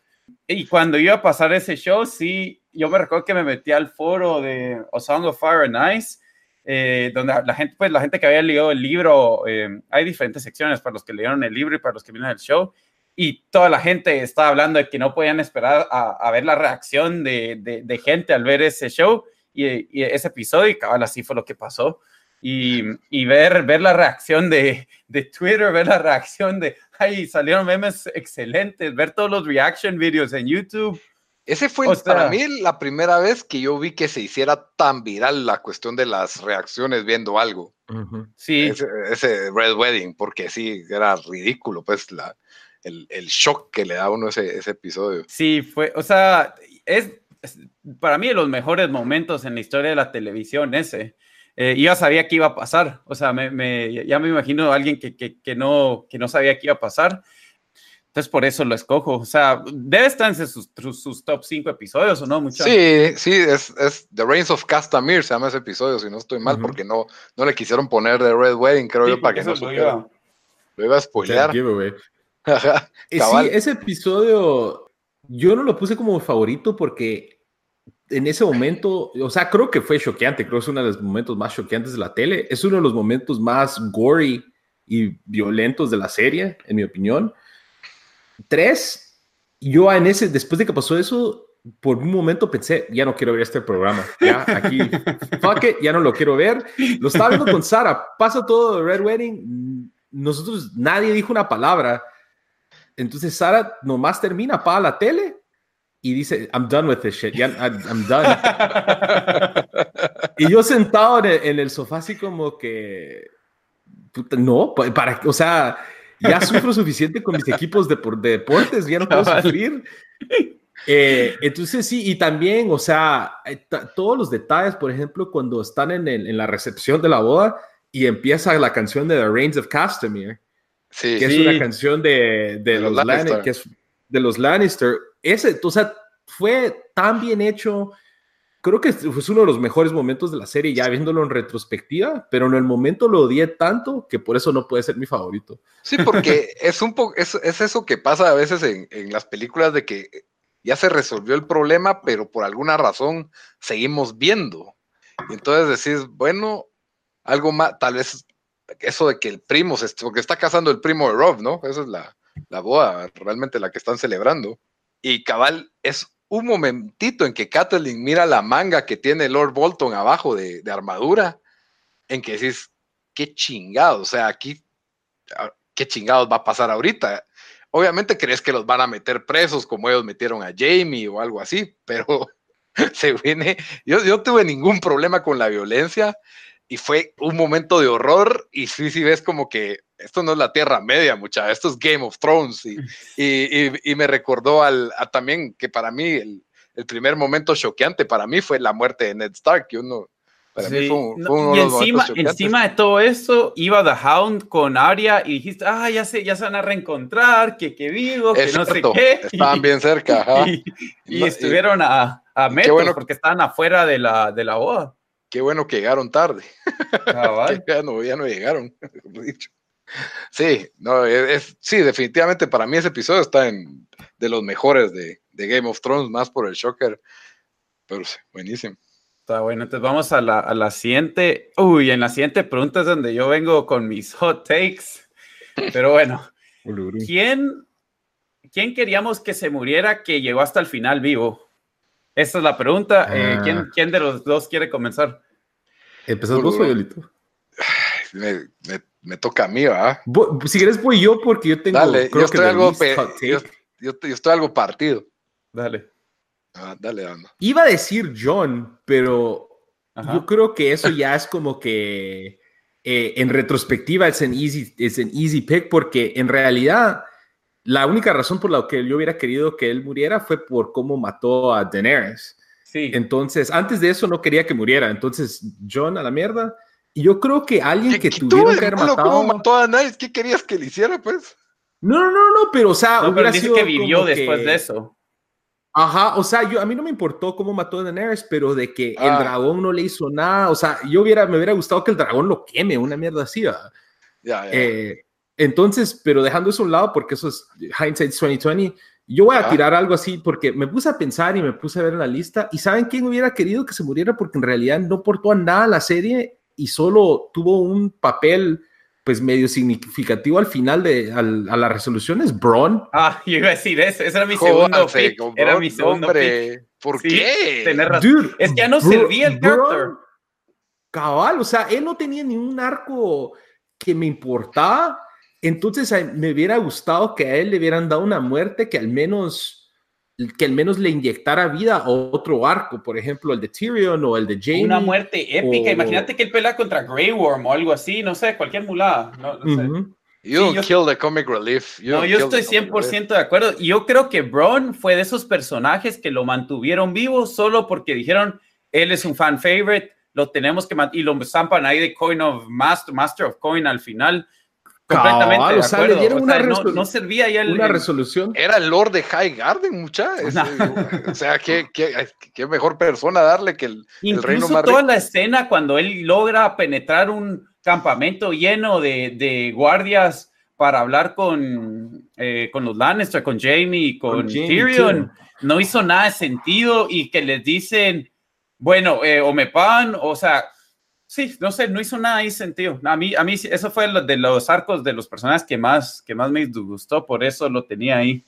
Y cuando iba a pasar ese show, sí, yo me recuerdo que me metí al foro de A Song of Fire and Ice, eh, donde la gente, pues la gente que había leído el libro, eh, hay diferentes secciones para los que leyeron el libro y para los que vieron el show, y toda la gente estaba hablando de que no podían esperar a, ver la reacción de, de, gente al ver ese show y, y ese episodio, y cabal, así fue lo que pasó y, y, ver, ver la reacción de, de, Twitter, ver la reacción de, ay, salieron memes excelentes, ver todos los reaction videos en YouTube. Ese fue para mí la primera vez que yo vi que se hiciera tan viral la cuestión de las reacciones viendo algo. Sí. Ese, Red Wedding, porque sí, era ridículo, pues, la, el, el, shock que le da a uno ese, ese episodio. Sí, fue, o sea, es, para mí de los mejores momentos en la historia de la televisión ese eh, yo ya sabía que iba a pasar, o sea, me, ya me imagino a alguien que, que, que, no, que no sabía que iba a pasar. Entonces por eso lo escojo. O sea, debe estar en sus, sus top 5 episodios, ¿o no? Mucho? Sí, sí, es, es, The Reigns of Castamere, se llama ese episodio, si no estoy mal, porque no, no le quisieron poner The Red Wedding, creo yo, para que no lo iba. Lo iba a spoilear. Eh, sí, ese episodio yo no lo puse como favorito porque en ese momento, o sea, creo que fue choqueante, creo que es uno de los momentos más choqueantes de la tele, es uno de los momentos más gory y violentos de la serie, en mi opinión. Tres, yo en ese, después de que pasó eso, por un momento pensé, ya no quiero ver este programa, ya aquí, fuck it, ya no lo quiero ver. Lo estaba viendo con Sara, pasa todo Red Wedding, nosotros, nadie dijo una palabra. Entonces Sara nomás termina, apaga la tele y dice, I'm done with this shit, I'm, done. y yo sentado en el, sofá así como que, no, para, o sea, ya sufro suficiente con mis equipos de, deportes, ya no puedo sufrir. Eh, entonces sí, y también, o sea, eh, todos los detalles, por ejemplo, cuando están en, en, la recepción de la boda y empieza la canción de The Reigns of Castamere, que es una canción de, de, los, Lannister. que es de los Lannister. Ese, o sea, fue tan bien hecho. Creo que fue uno de los mejores momentos de la serie, ya viéndolo en retrospectiva, pero en el momento lo odié tanto que por eso no puede ser mi favorito. Sí, porque es un poco, es, es, eso que pasa a veces en, en las películas de que ya se resolvió el problema, pero por alguna razón seguimos viendo. Entonces decís, bueno, algo más, tal vez eso de que el primo, se, porque está casando el primo de Rob, ¿no? Esa es la, la boda, realmente la que están celebrando. Y cabal, es un momentito en que Kathleen mira la manga que tiene Lord Bolton abajo de, armadura, en que decís, qué chingado, o sea, aquí, ah, qué chingados va a pasar ahorita. Obviamente crees que los van a meter presos como ellos metieron a Jamie o algo así, pero se viene, yo, yo tuve ningún problema con la violencia y fue un momento de horror y sí, sí ves como que esto no es la Tierra Media, mucha, esto es Game of Thrones y, y, y, me recordó al, a también que para mí el, el, primer momento choqueante para mí fue la muerte de Ned Stark, que uno, para mí fue, uno y encima, encima de todo eso iba The Hound con Arya y dijiste, ah, ya se, ya se van a reencontrar, que, que vivo, que no sé qué. Estaban bien cerca, ajá. y, estuvieron a, a metros bueno, porque estaban afuera de la, de la boda qué bueno que llegaron tarde. ya, no, ya no llegaron, dicho. Sí, no, es, sí, definitivamente para mí ese episodio está en de los mejores de, de Game of Thrones, más por el Shocker. Pero sí, buenísimo. Está bueno, entonces vamos a la, a la siguiente. Uy, en la siguiente pregunta es donde yo vengo con mis hot takes. Pero bueno, ¿quién, ¿quién queríamos que se muriera que llegó hasta el final vivo? Esa es la pregunta. Eh, ah. ¿quién, ¿quién, de los dos quiere comenzar? ¿Empezás vos o Yolito? Me, me, me, toca a mí, ¿verdad? Si quieres voy yo porque yo tengo... Dale, yo, estoy algo, yo, yo, estoy algo partido. Dale. Ah, dale, dale. Iba a decir John, pero Ajá. yo creo que eso ya es como que eh, en retrospectiva es un easy, es un easy pick porque en realidad la única razón por la que yo hubiera querido que él muriera fue por cómo mató a Daenerys. Sí. Entonces, antes de eso no quería que muriera. Entonces, John a la mierda. Y yo creo que alguien que tuviera que haber matado. ¿Cómo mató a Daenerys? ¿Qué querías que le hiciera, pues? No, no, no, no, pero o sea, no, hubiera sido que vivió después de eso. Ajá, o sea, yo a mí no me importó cómo mató a Daenerys, pero de que ah. el dragón no le hizo nada, o sea, yo hubiera, me hubiera gustado que el dragón lo queme, una mierda así, ¿verdad? Ya, ya. Eh, entonces, pero dejando eso a un lado, porque eso es hindsight 2020, yo voy a tirar algo así porque me puse a pensar y me puse a ver en la lista y ¿saben quién hubiera querido que se muriera? Porque en realidad no portó a nada la serie y solo tuvo un papel pues medio significativo al final de al, a las resoluciones, Braun. Ah, yo iba a decir eso, ese era mi segundo pick, era mi segundo hombre, ¿Por sí, qué? Tener razón. Dude, es que ya no servía el character. Cabal, o sea, él no tenía ni un arco que me importaba entonces me hubiera gustado que a él le hubieran dado una muerte que al menos que al menos le inyectara vida a otro arco, por ejemplo, el de Tyrion o el de Jaime. Una muerte épica. Imagínate que él pelea contra Grey Worm o algo así, no sé, cualquier mulada. No, no sé. You sí, kill the comic relief. no, yo estoy 100% de acuerdo. Y yo creo que Braun fue de esos personajes que lo mantuvieron vivo solo porque dijeron, él es un fan favorite, lo tenemos que y lo zampan ahí de Coin of Master, Master of Coin al final Completamente. o sea, le dieron una no, resolu- no servía ya el, una resolución. Era el Lord de High Garden, mucha. Es- o sea, ¿qué, qué, qué mejor persona darle que el, el reino Incluso más toda la escena cuando él logra penetrar un campamento lleno de, de guardias para hablar con, eh, con los Lannister, con Jamie y con, Con Tyrion, no hizo nada de sentido y que les dicen, bueno, eh, o me pagan, o sea, sí, no sé, no hizo nada de sentido. A mí, a mí eso fue lo- de los arcos de los personajes que más, que más me disgustó, por eso lo tenía ahí.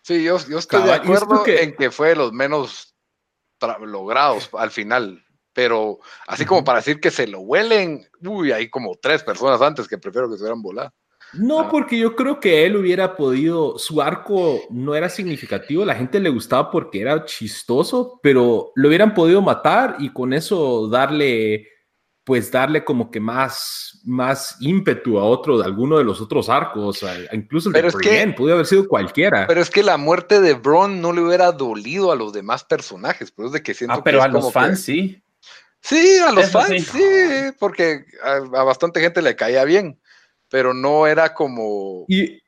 Sí, yo, yo estoy de Cabal, acuerdo porque- en que fue de los menos logrados al final. Pero así como para decir que se lo huelen, uy, hay como tres personas antes que prefiero que se hubieran volado. No, Ah. porque yo creo que él hubiera podido, su arco no era significativo, la gente le gustaba porque era chistoso, pero lo hubieran podido matar y con eso darle, pues darle como que más, más ímpetu a otro, a alguno de los otros arcos, a- incluso el Pero de es que- Brienne, pudo haber sido cualquiera. Pero es que la muerte de Bron no le hubiera dolido a los demás personajes, pero es de que siento Ah, pero que a como los que- fans sí. Sí, a los Eso fans, sí. sí, porque a, a bastante gente le caía bien, pero no era como, y,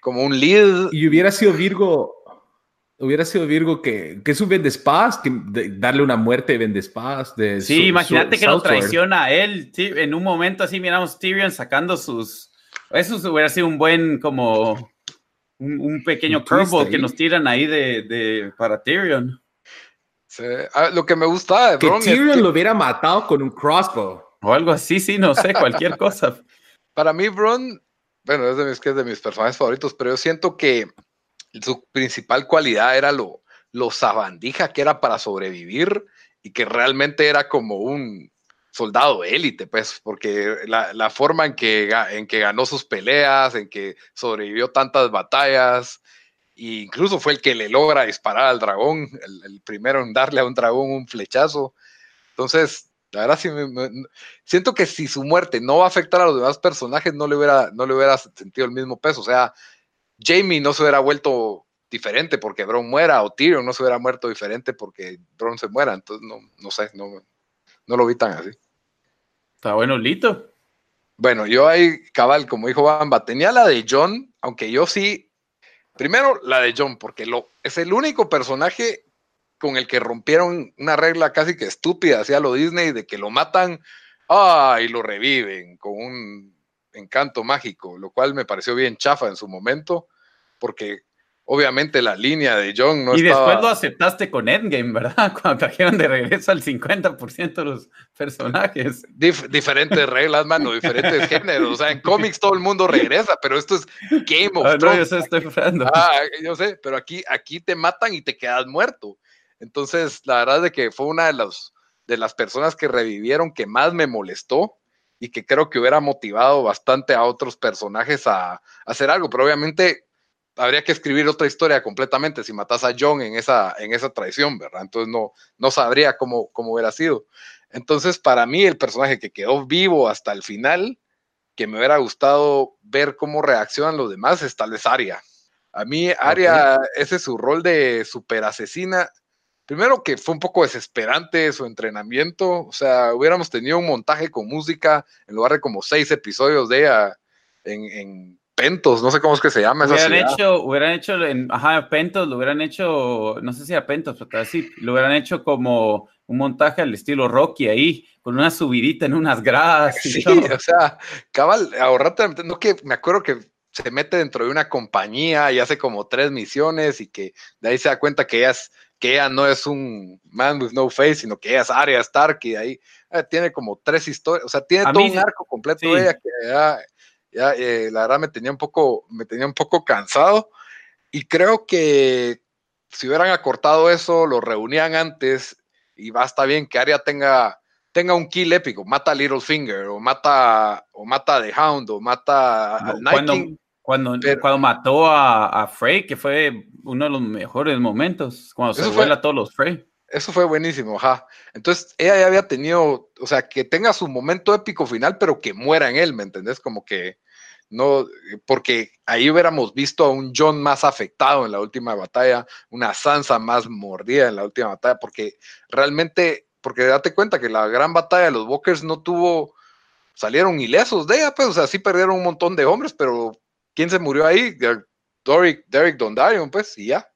como un lead. y hubiera sido Virgo, hubiera sido Virgo que, que es un Vendespas, que de- darle una muerte de Vendespas. De Sí, su- imagínate su- que lo traiciona a él. sí, en un momento así miramos Tyrion sacando sus. Eso hubiera sido un buen, como. Un, un pequeño curveball que nos tiran ahí de, de- para Tyrion. Sí, ah, lo que me gustaba de Que Bron es Tyrion que lo hubiera matado con un crossbow. O algo así, sí, no sé, cualquier cosa. para mí Bron, bueno, es de mis, que es de mis personajes favoritos, pero yo siento que su principal cualidad era lo, sabandija que era para sobrevivir y que realmente era como un soldado élite, pues, porque la, la forma en que, en que ganó sus peleas, en que sobrevivió tantas batallas, e incluso fue el que le logra disparar al dragón, el, primero en darle a un dragón un flechazo. Entonces, la verdad sí me- siento que si su muerte no va a afectar a los demás personajes, no le hubiera, no le hubiera sentido el mismo peso. O sea, Jamie no se hubiera vuelto diferente porque Bron muera, o Tyrion no se hubiera muerto diferente porque Bron se muera. Entonces, no, no sé, no, no lo vi tan así. Está bueno, Lito. Bueno, yo ahí, cabal, como dijo Bamba, tenía la de John, aunque yo sí, primero la de John, porque lo, es el único personaje con el que rompieron una regla casi que estúpida hacia lo Disney de que lo matan ah, y lo reviven con un encanto mágico, lo cual me pareció bien chafa en su momento, porque obviamente la línea de John no y estaba... después lo aceptaste con Endgame, ¿verdad? Cuando trajeron de regreso al 50% de los personajes. Dif- diferentes reglas, mano, diferentes géneros. O sea, en cómics todo el mundo regresa, pero esto es Game of Ah, no, yo sé, estoy hablando. Ah, yo sé, pero aquí, aquí te matan y te quedas muerto. Entonces, la verdad es de que fue una de, los, de las personas que revivieron que más me molestó y que creo que hubiera motivado bastante a otros personajes a, a hacer algo. Pero obviamente habría que escribir otra historia completamente si matas a John en esa, en esa traición, ¿verdad? Entonces no, no sabría cómo, cómo hubiera sido. Entonces, para mí, el personaje que quedó vivo hasta el final, que me hubiera gustado ver cómo reaccionan los demás, es tal vez Arya. A mí, Arya, ese es su rol de super asesina. Primero que fue un poco desesperante su entrenamiento, o sea, hubiéramos tenido un montaje con música en lugar de como seis episodios de ella en, en Pentos, no sé cómo es que se llama esa Hubieran ciudad. hecho, hubieran hecho en, ajá, Pentos, lo hubieran hecho, no sé si a Pentos, pero así, lo hubieran hecho como un montaje al estilo Rocky ahí, con una subidita en unas gradas. y Sí, o sea, cabal, ahorrate, no que me acuerdo que se mete dentro de una compañía y hace como tres misiones y que de ahí se da cuenta que ella, es, que ella no es un man with no face, sino que ella es Arya Stark y ahí eh, tiene como tres historias, o sea, tiene A todo mí un arco completo sí. de ella que ya, ya eh, la verdad me tenía un poco, me tenía un poco cansado y creo que si hubieran acortado eso, lo reunían antes y basta bien que Arya tenga tenga un kill épico, mata a Littlefinger, o mata, o mata a The Hound, o mata al Night cuando, King. Cuando, pero- cuando mató a, a Frey, que fue uno de los mejores momentos, cuando se fue- a todos los Frey. Eso fue buenísimo, ajá. Entonces, ella ya había tenido, o sea, que tenga su momento épico final, pero que muera en él, ¿me entendés? Como que no, porque ahí hubiéramos visto a un John más afectado en la última batalla, una Sansa más mordida en la última batalla, porque realmente, porque date cuenta que la gran batalla de los Walkers no tuvo salieron ilesos de ella, pues, o sea, sí perdieron un montón de hombres, pero ¿quién se murió ahí? Doric, Derek Dondarion, pues, y ya,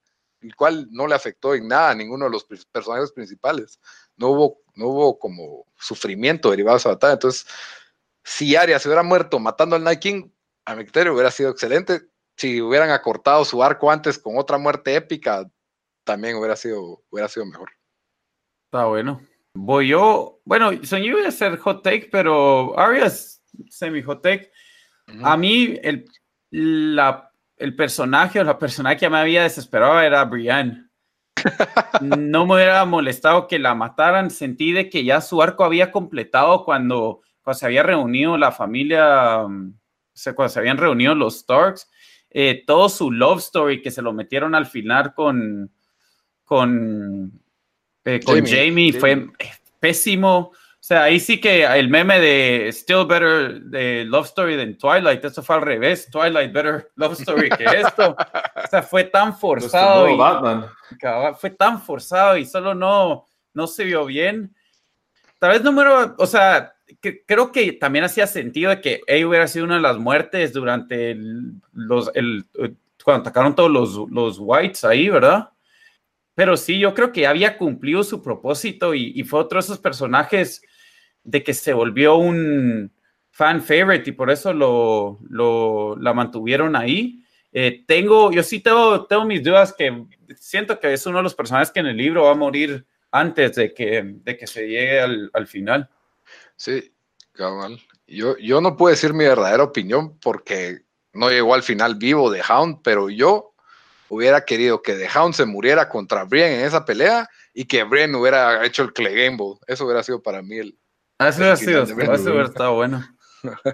el cual no le afectó en nada a ninguno de los personajes principales. No hubo, no hubo como sufrimiento derivado de esa batalla. Entonces, si Arya se hubiera muerto matando al Night King, a mi criterio hubiera sido excelente. Si hubieran acortado su arco antes con otra muerte épica, también hubiera sido, hubiera sido mejor. Está bueno. Voy yo. Bueno, soñé iba a hacer hot take, pero Arya es semi hot take. A mí, el, la, el personaje o la persona que me había desesperado era Brienne. no me hubiera molestado que la mataran. Sentí de que ya su arco había completado cuando, cuando se había reunido la familia, um, cuando se habían reunido los Starks. Eh, todo su love story que se lo metieron al final con, con eh, con Jamie, fue pésimo. O sea, ahí sí que el meme de Still Better de Love Story than Twilight, eso fue al revés. Twilight Better Love Story que esto. o sea, fue tan forzado. Y, fue tan forzado y solo no, no se vio bien. Tal vez número, o sea, que, creo que también hacía sentido de que ella hubiera sido una de las muertes durante los, el, cuando atacaron todos los, los whites ahí, ¿verdad? Pero sí, yo creo que había cumplido su propósito y, fue otro de esos personajes de que se volvió un fan favorite y por eso lo, lo la mantuvieron ahí. Eh, tengo, yo sí tengo, tengo mis dudas que siento que es uno de los personajes que en el libro va a morir antes de que, de que se llegue al, al final. Sí, cabal. Yo, yo no puedo decir mi verdadera opinión porque no llegó al final vivo de Hound, pero yo hubiera querido que The Hound se muriera contra Brian en esa pelea y que Brian hubiera hecho el Clay Game Eso hubiera sido para mí el. Hubiera sido, eso hubiera estado bueno.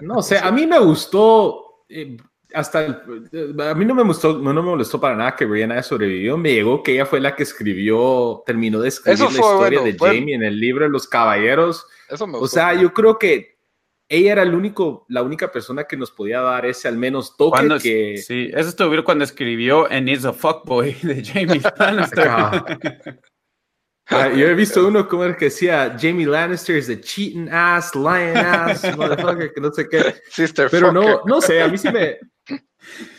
No, o sea, a mí me gustó. Eh, hasta a mí no me gustó, no, me molestó para nada que Brian haya sobrevivido. Me llegó que ella fue la que escribió, terminó de escribir la historia de Jamie en el libro de los caballeros. Eso me gustó, o sea, yo creo que ella era el único, la única persona que nos podía dar ese al menos toque que... Sí, eso estuvo cuando escribió And is a fuckboy de Jamie Lannister. Ah, yo he visto uno como el que decía Jamie Lannister is a cheating ass, lying ass, motherfucker, que no sé qué. Pero no, no sé, a mí sí me...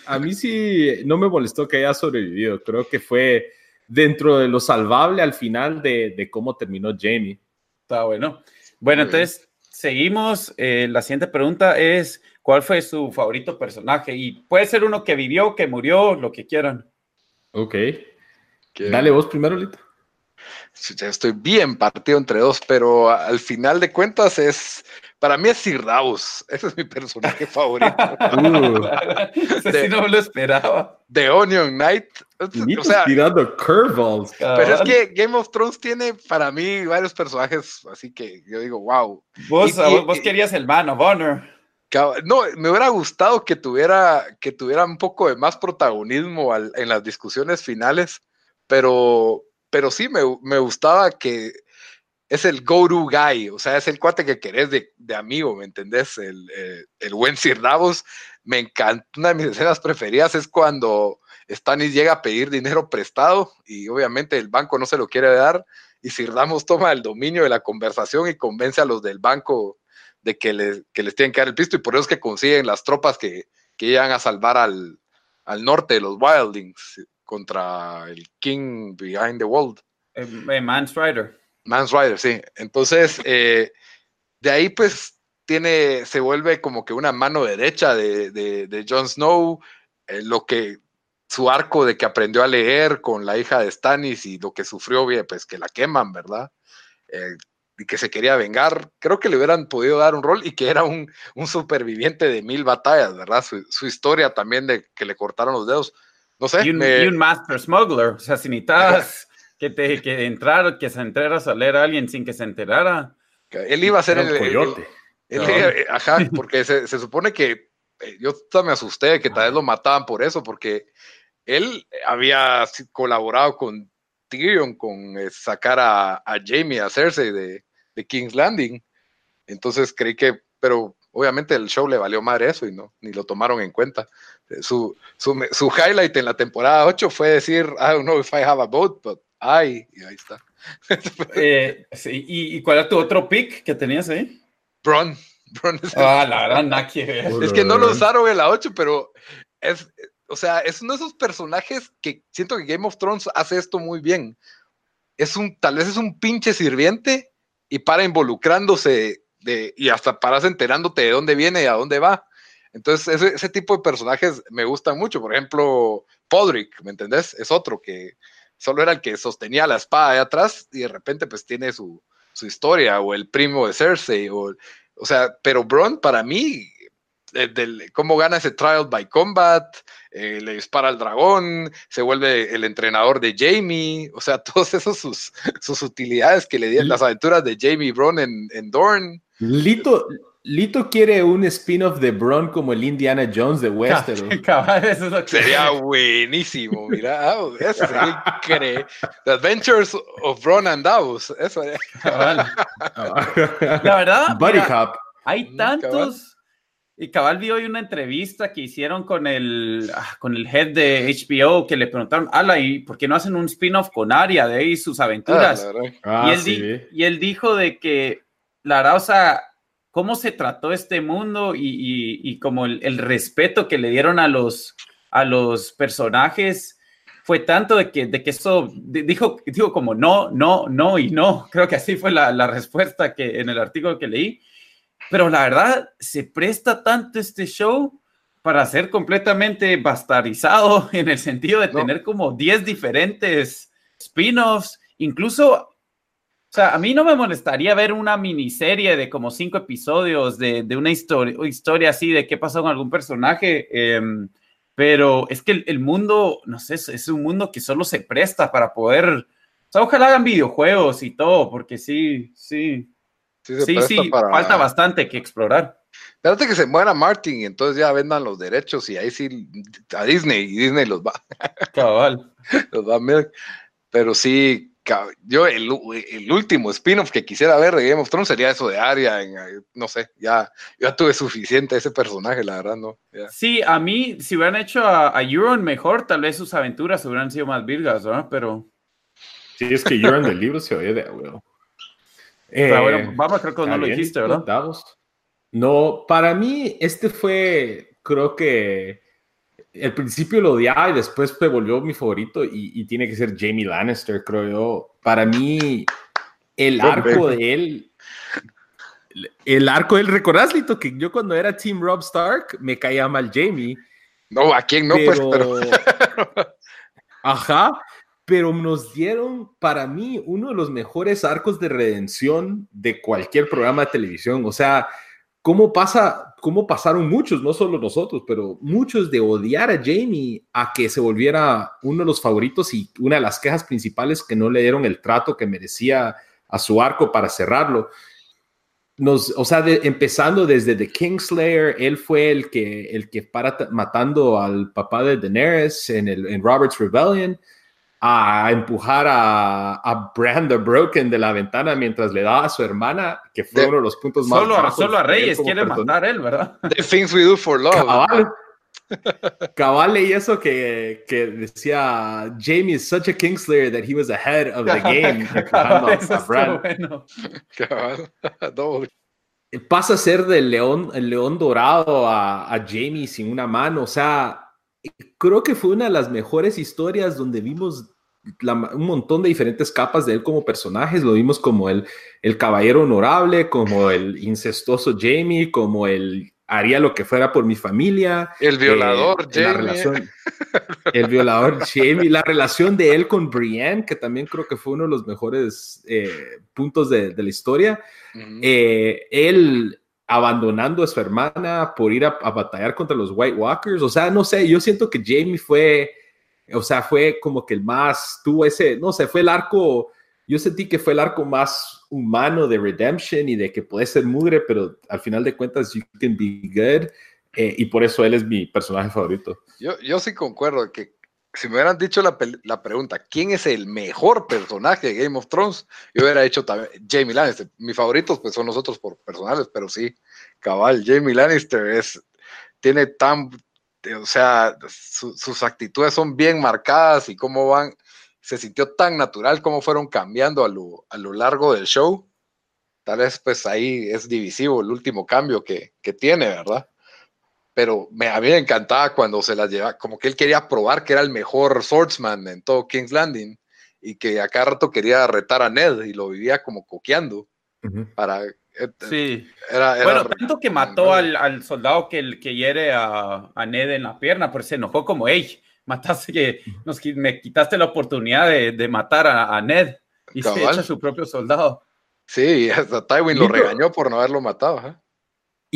A mí sí no me molestó que haya sobrevivido. Creo que fue dentro de lo salvable al final de, de cómo terminó Jamie. Está bueno. Bueno, entonces Seguimos. Eh, la siguiente pregunta es: ¿Cuál fue su favorito personaje? Y puede ser uno que vivió, que murió, lo que quieran. Ok. Dale vos primero, Lito. Estoy bien partido entre dos, pero al final de cuentas es. Para mí es Sir Davos. Ese es mi personaje favorito. uh. sí no lo esperaba. The Onion Knight. O sea, tirando curveballs. Pero es que Game of Thrones tiene para mí varios personajes, así que yo digo, wow. Vos, vos querías el Man of Honor. No, me hubiera gustado que tuviera, que tuviera un poco de más protagonismo en las discusiones finales, pero, pero sí me, me gustaba que es el go-to guy, o sea, es el cuate que querés de, de amigo, ¿me entendés? El, eh, el buen Sir Davos, me encanta, una de mis escenas preferidas es cuando Stannis llega a pedir dinero prestado y obviamente el banco no se lo quiere dar y Sir Davos toma el dominio de la conversación y convence a los del banco de que les, que les tienen que dar el pisto y por eso es que consiguen las tropas que, que llegan a salvar al, al norte de los Wildlings contra el King Behind the World. Eh, eh, Mans Rider. Mans Rider, sí. Entonces, eh, de ahí pues tiene, se vuelve como que una mano derecha de, de, de Jon Snow, lo que su arco de que aprendió a leer con la hija de Stannis y lo que sufrió, pues que la queman, ¿verdad? y que se quería vengar, creo que le hubieran podido dar un rol y que era un, un superviviente de mil batallas, ¿verdad? Su, su, historia también de que le cortaron los dedos. No sé. Y un, y un Master Smuggler, o sea, si necesitas que te que entrar, que se enteras a leer a alguien sin que se enterara. Él iba a ser el, coyote. ajá, porque se, se, supone que eh, yo me asusté que tal vez lo mataban por eso, porque él había colaborado con Tyrion con eh, sacar a, a, Jamie, a Cersei de, de, King's Landing. Entonces creí que, pero obviamente el show le valió madre eso y no, ni lo tomaron en cuenta. Su, su, su highlight en la temporada 8 fue decir, I don't know if I have a boat, but Ay, y ahí está. Eh, ¿y, cuál era tu otro pick que tenías ahí? Bron. ah, la verdad, nada que Es que no lo usaron en la 8, pero es, o sea, es uno de esos personajes que siento que Game of Thrones hace esto muy bien. Es un, tal vez es un pinche sirviente y para involucrándose de, y hasta paras enterándote de dónde viene y a dónde va. Entonces, ese, tipo de personajes me gustan mucho. Por ejemplo, Podrick, ¿me entendés? Es otro que solo era el que sostenía la espada ahí atrás y de repente pues tiene su, su historia o el primo de Cersei o, o sea, pero Bron para mí del, cómo gana ese trial by combat, eh, le dispara al dragón, se vuelve el entrenador de Jamie, o sea, todos esos sus, sus utilidades que le dieron las aventuras de Jamie Bron en, en Dorn. Lito, Lito quiere un spin-off de Bron como el Indiana Jones de Westeros. Sería buenísimo, mira, ah, eso sería increíble. The Adventures of Bron and Davos, eso La verdad, hay tantos y cabal vi hoy una entrevista que hicieron con el, ah, con el head de HBO que le preguntaron, ala, ¿y por qué no hacen un spin-off con Aria de ahí sus aventuras? Ah, y, él y, él dijo de que, la verdad, o sea, cómo se trató este mundo y, y, como el, el, respeto que le dieron a los, a los personajes fue tanto de que, de que eso, dijo, dijo como no, no, no y no. Creo que así fue la, la respuesta que en el artículo que leí pero la verdad, se presta tanto este show para ser completamente bastarizado en el sentido de tener como 10 diferentes spin-offs, incluso, o sea, a mí no me molestaría ver una miniserie de como cinco episodios de, de una historia, historia así de qué pasó con algún personaje, em, pero es que el, mundo, no sé, es, un mundo que solo se presta para poder, o sea, ojalá hagan videojuegos y todo, porque sí, sí, Sí, sí, falta bastante que explorar. Espérate que se muera Martin y entonces ya vendan los derechos y ahí sí a Disney y Disney los va. Cabal. los va a Pero sí, yo el, último spin-off que quisiera ver de Game of Thrones sería eso de Arya, no sé, ya, ya tuve suficiente ese personaje, la verdad, ¿no? Sí, a mí, si hubieran hecho a, Euron mejor, tal vez sus aventuras hubieran sido más virgas, ¿no? Pero... Sí, es que Euron del libro se oye de, weón. Eh, vamos, creo que no lo dijiste, ¿verdad? No, para mí este fue, creo que el principio lo odiaba y después me volvió mi favorito y, tiene que ser Jamie Lannister, creo yo. Para mí, el arco de él, el arco de él, ¿recordás, Lito, que yo cuando era Team Rob Stark me caía mal Jamie? No, ¿a quién no? Pues, pero... Ajá, pero nos dieron para mí uno de los mejores arcos de redención de cualquier programa de televisión. O sea, cómo pasa, cómo pasaron muchos, no solo nosotros, pero muchos de odiar a Jamie a que se volviera uno de los favoritos y una de las quejas principales que no le dieron el trato que merecía a su arco para cerrarlo. Nos, o sea, empezando desde The Kingslayer, él fue el que, el que para matando al papá de Daenerys en, el, en Robert's Rebellion a empujar a, a Brand Broken de la ventana mientras le daba a su hermana, que fue uno de los puntos más. Solo, solo a Reyes quiere matar él, ¿verdad? The things we do for love. Cabal, cabal y eso que, que decía Jamie is such a Kingslayer that he was ahead of the game. cabal, bueno. cabal. Pasa a ser del león, el león dorado a, a Jamie sin una mano, o sea, creo que fue una de las mejores historias donde vimos un montón de diferentes capas de él como personajes. Lo vimos como el, el caballero honorable, como el incestuoso Jamie, como el haría lo que fuera por mi familia. El violador, eh, Jamie. La relación, el violador Jamie. La relación de él con Brienne, que también creo que fue uno de los mejores eh, puntos de, la historia. Eh, él abandonando a su hermana por ir a, batallar contra los White Walkers. O sea, no sé, yo siento que Jamie fue, o sea, fue como que el más, tuvo ese, no sé, fue el arco, yo sentí que fue el arco más humano de Redemption y de que puede ser mugre, pero al final de cuentas, you can be good. Eh, y por eso él es mi personaje favorito. Yo, yo sí concuerdo que si me hubieran dicho la, la, pregunta, ¿quién es el mejor personaje de Game of Thrones? Yo hubiera hecho también Jamie Lannister. Mis favoritos pues son nosotros por personales, pero sí, cabal, Jamie Lannister es, tiene tan, o sea, sus actitudes son bien marcadas y cómo van, se sintió tan natural cómo fueron cambiando a lo, a lo largo del show. tal vez pues ahí es divisivo el último cambio que, que tiene, ¿verdad? Pero me, a mí me encantaba cuando se las llevaba, como que él quería probar que era el mejor swordsman en todo King's Landing y que a cada rato quería retar a Ned y lo vivía como coqueando para eh, Sí. bueno, tanto que mató al, soldado que, que hiere a, a, Ned en la pierna, pero se enojó como, hey, mataste que nos, me quitaste la oportunidad de, matar a, Ned y se echa su propio soldado. Sí, hasta Tywin lo regañó por no haberlo matado. ¿eh?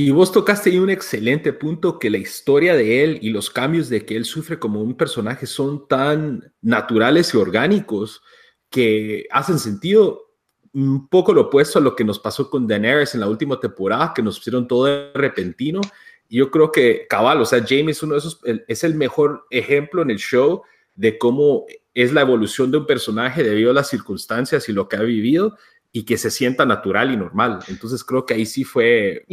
Y vos tocaste ahí un excelente punto que la historia de él y los cambios de que él sufre como un personaje son tan naturales y orgánicos que hacen sentido un poco lo opuesto a lo que nos pasó con Daenerys en la última temporada, que nos pusieron todo de repentino. Yo creo que cabal, o sea, Jaime es uno de esos, es el mejor ejemplo en el show de cómo es la evolución de un personaje debido a las circunstancias y lo que ha vivido y que se sienta natural y normal. Entonces creo que ahí sí fue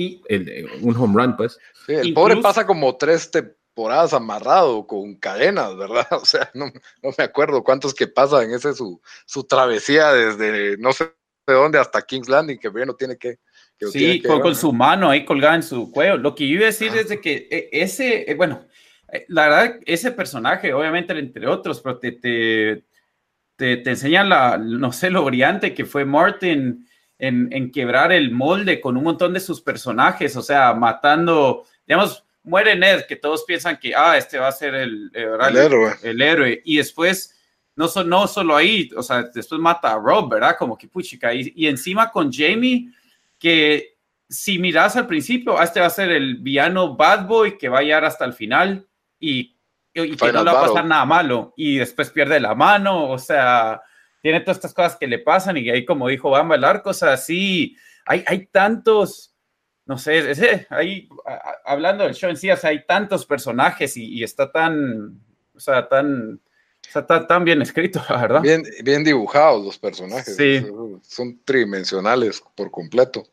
un home run, pues. el pobre pasa como tres temporadas amarrado con cadenas, ¿verdad? O sea, no, me acuerdo cuántos que pasa en ese su, su travesía desde no sé de dónde hasta King's Landing, que no tiene que... sí, con, su mano ahí colgada en su cuello. Lo que yo iba a decir es de que eh, ese, eh, bueno, eh, la verdad, ese personaje, obviamente, entre otros, pero te, te, te, enseña la, no sé, lo brillante que fue Martin en, en, quebrar el molde con un montón de sus personajes, o sea, matando, digamos, muere Ned, que todos piensan que, ah, este va a ser el, el, héroe. el héroe, y después no, no solo ahí, o sea, después mata a Rob, ¿verdad? Como que puchica. Y, y encima con Jamie, que si miras al principio, este va a ser el villano bad boy que va a llegar hasta el final y, y que no le va a pasar nada malo. Y después pierde la mano, o sea, tiene todas estas cosas que le pasan y ahí como dijo Bamba el arco, o sea, sí, hay, hay tantos, no sé, ese, ahí hablando del show en sí, o sea, hay tantos personajes y, y está tan, o sea, tan está tan bien escrito, la verdad. Bien, bien dibujados los personajes. Sí. Son tridimensionales por completo.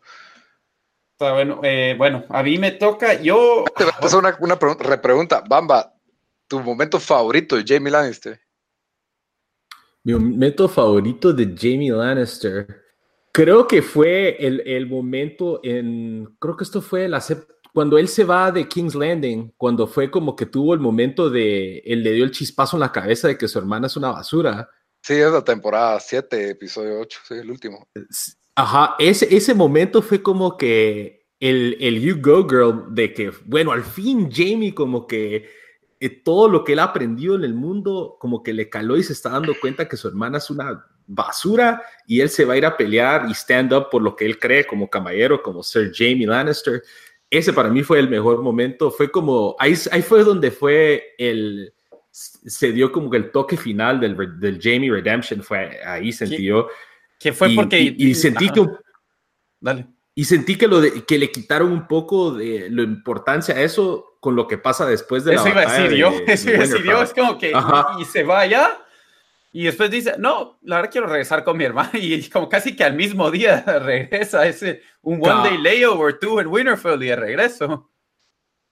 Está bueno, eh, bueno, a mí me toca, yo... Te voy a hacer una, una repregunta. Bamba, ¿tu momento favorito de Jamie Lannister? Mi momento favorito de Jamie Lannister. Creo que fue el, el momento en, creo que esto fue la, cuando él se va de King's Landing, cuando fue como que tuvo el momento de, él le dio el chispazo en la cabeza de que su hermana es una basura. Sí, es la temporada 7, episodio 8, sí, el último. Ajá, ese, ese momento fue como que el, el You Go Girl de que, bueno, al fin Jamie como que eh, todo lo que él ha aprendido en el mundo como que le caló y se está dando cuenta que su hermana es una basura y él se va a ir a pelear y stand up por lo que él cree como caballero, como Sir Jamie Lannister ese para mí fue el mejor momento. Fue como, ahí, ahí fue donde fue el, se dio como que el toque final del, del Jamie Redemption, fue ahí sentí yo. Que fue porque... Y, sentí que... Dale. Y sentí que, lo de, que le quitaron un poco de la importancia a eso con lo que pasa después de eso la batalla. Iba a decir yo, eso iba a decir yo, es como que y, se vaya y después dice, no, la verdad quiero regresar con mi hermana. Y como casi que al mismo día regresa ese, un one day layover tú en Winterfell y de regreso.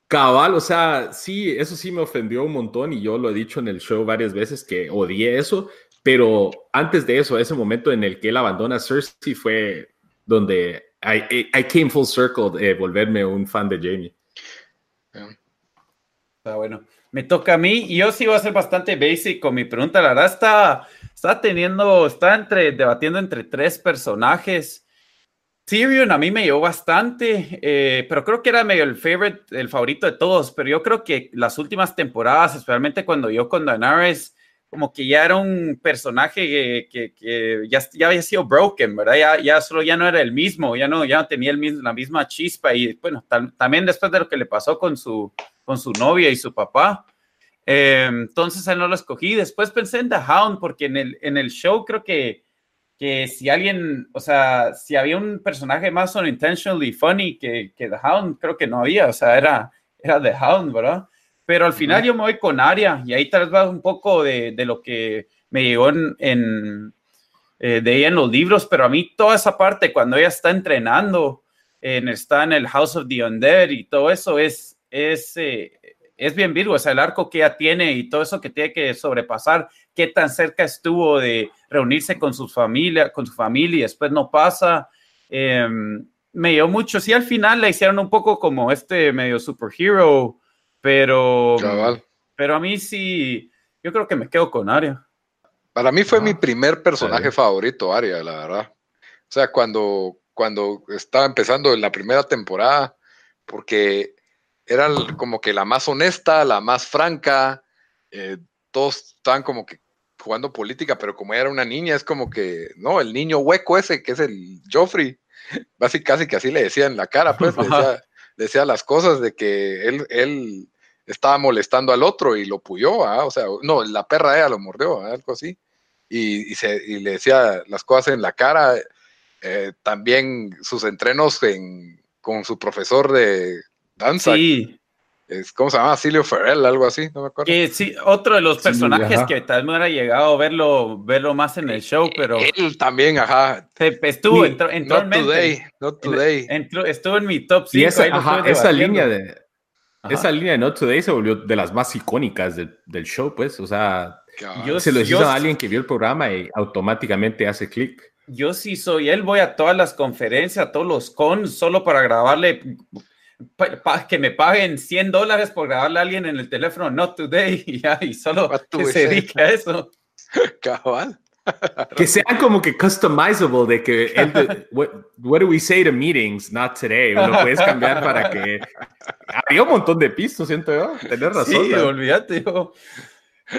Cabal, o sea, sí, eso sí me ofendió un montón y yo lo he dicho en el show varias veces que odié eso, pero antes de eso, ese momento en el que él abandona a Cersei fue donde I, I, came full circle de volverme un fan de Jamie. Está bueno me toca a mí y yo sí voy a ser bastante basic con mi pregunta. La verdad está, está teniendo, está entre, debatiendo entre tres personajes. Tyrion a mí me llevó bastante, eh, pero creo que era medio el favorite, el favorito de todos. Pero yo creo que las últimas temporadas, especialmente cuando yo con Daenerys, como que ya era un personaje que, que, ya, ya, había sido broken, ¿verdad? Ya, ya solo ya no era el mismo, ya no, ya no tenía el mismo, la misma chispa. Y bueno, también después de lo que le pasó con su, con su novia y su papá. Eh, entonces él no lo escogí. Después pensé en The Hound, porque en el, en el show creo que, que si alguien, o sea, si había un personaje más unintentionally funny que, que The Hound, creo que no había, o sea, era, era The Hound, ¿verdad? Pero al final yo me voy con Aria y ahí tal vez un poco de, de, lo que me llegó en, en eh, de ella en los libros, pero a mí toda esa parte cuando ella está entrenando, en, está en el House of the Undead y todo eso es, es, eh, es bien Virgo, o sea, el arco que ella tiene y todo eso que tiene que sobrepasar, qué tan cerca estuvo de reunirse con su familia, con su familia y después no pasa. Em, me dio mucho, sí, al final la hicieron un poco como este medio superhero, pero, pero a mí sí, yo creo que me quedo con Aria. Para mí fue mi primer personaje favorito, Aria, la verdad. O sea, cuando, cuando estaba empezando en la primera temporada, porque era como que la más honesta, la más franca, eh, todos estaban como que jugando política, pero como ella era una niña, es como que, no, el niño hueco ese, que es el Joffrey, básicamente casi que así le decía en la cara, pues, le decía, las cosas de que él, él estaba molestando al otro y lo puyó, o sea, no, la perra ella lo mordió, algo así, y, se, le decía las cosas en la cara, eh, también sus entrenos con su profesor de danza. Sí. ¿Cómo se llama? Silio Ferrell, algo así, no me acuerdo. Que sí, otro de los personajes que tal vez me hubiera llegado a verlo, verlo más en el show, pero. Él también, ajá. Estuvo, entró, entró not today, not today. estuvo en mi top 5. esa, esa línea de. Esa línea de Not Today se volvió de las más icónicas del show, pues. O sea, yo, se lo dices a alguien que vio el programa y automáticamente hace clic. Yo sí soy él, voy a todas las conferencias, a todos los cons, solo para grabarle que me paguen 100 dólares por grabarle a alguien en el teléfono, not today, y, ya, y solo que se dedique a eso. Cabal. que sean como que customizable de que what, do we say to meetings not today lo puedes cambiar para que había un montón de pistos siento yo tenés razón sí olvídate yo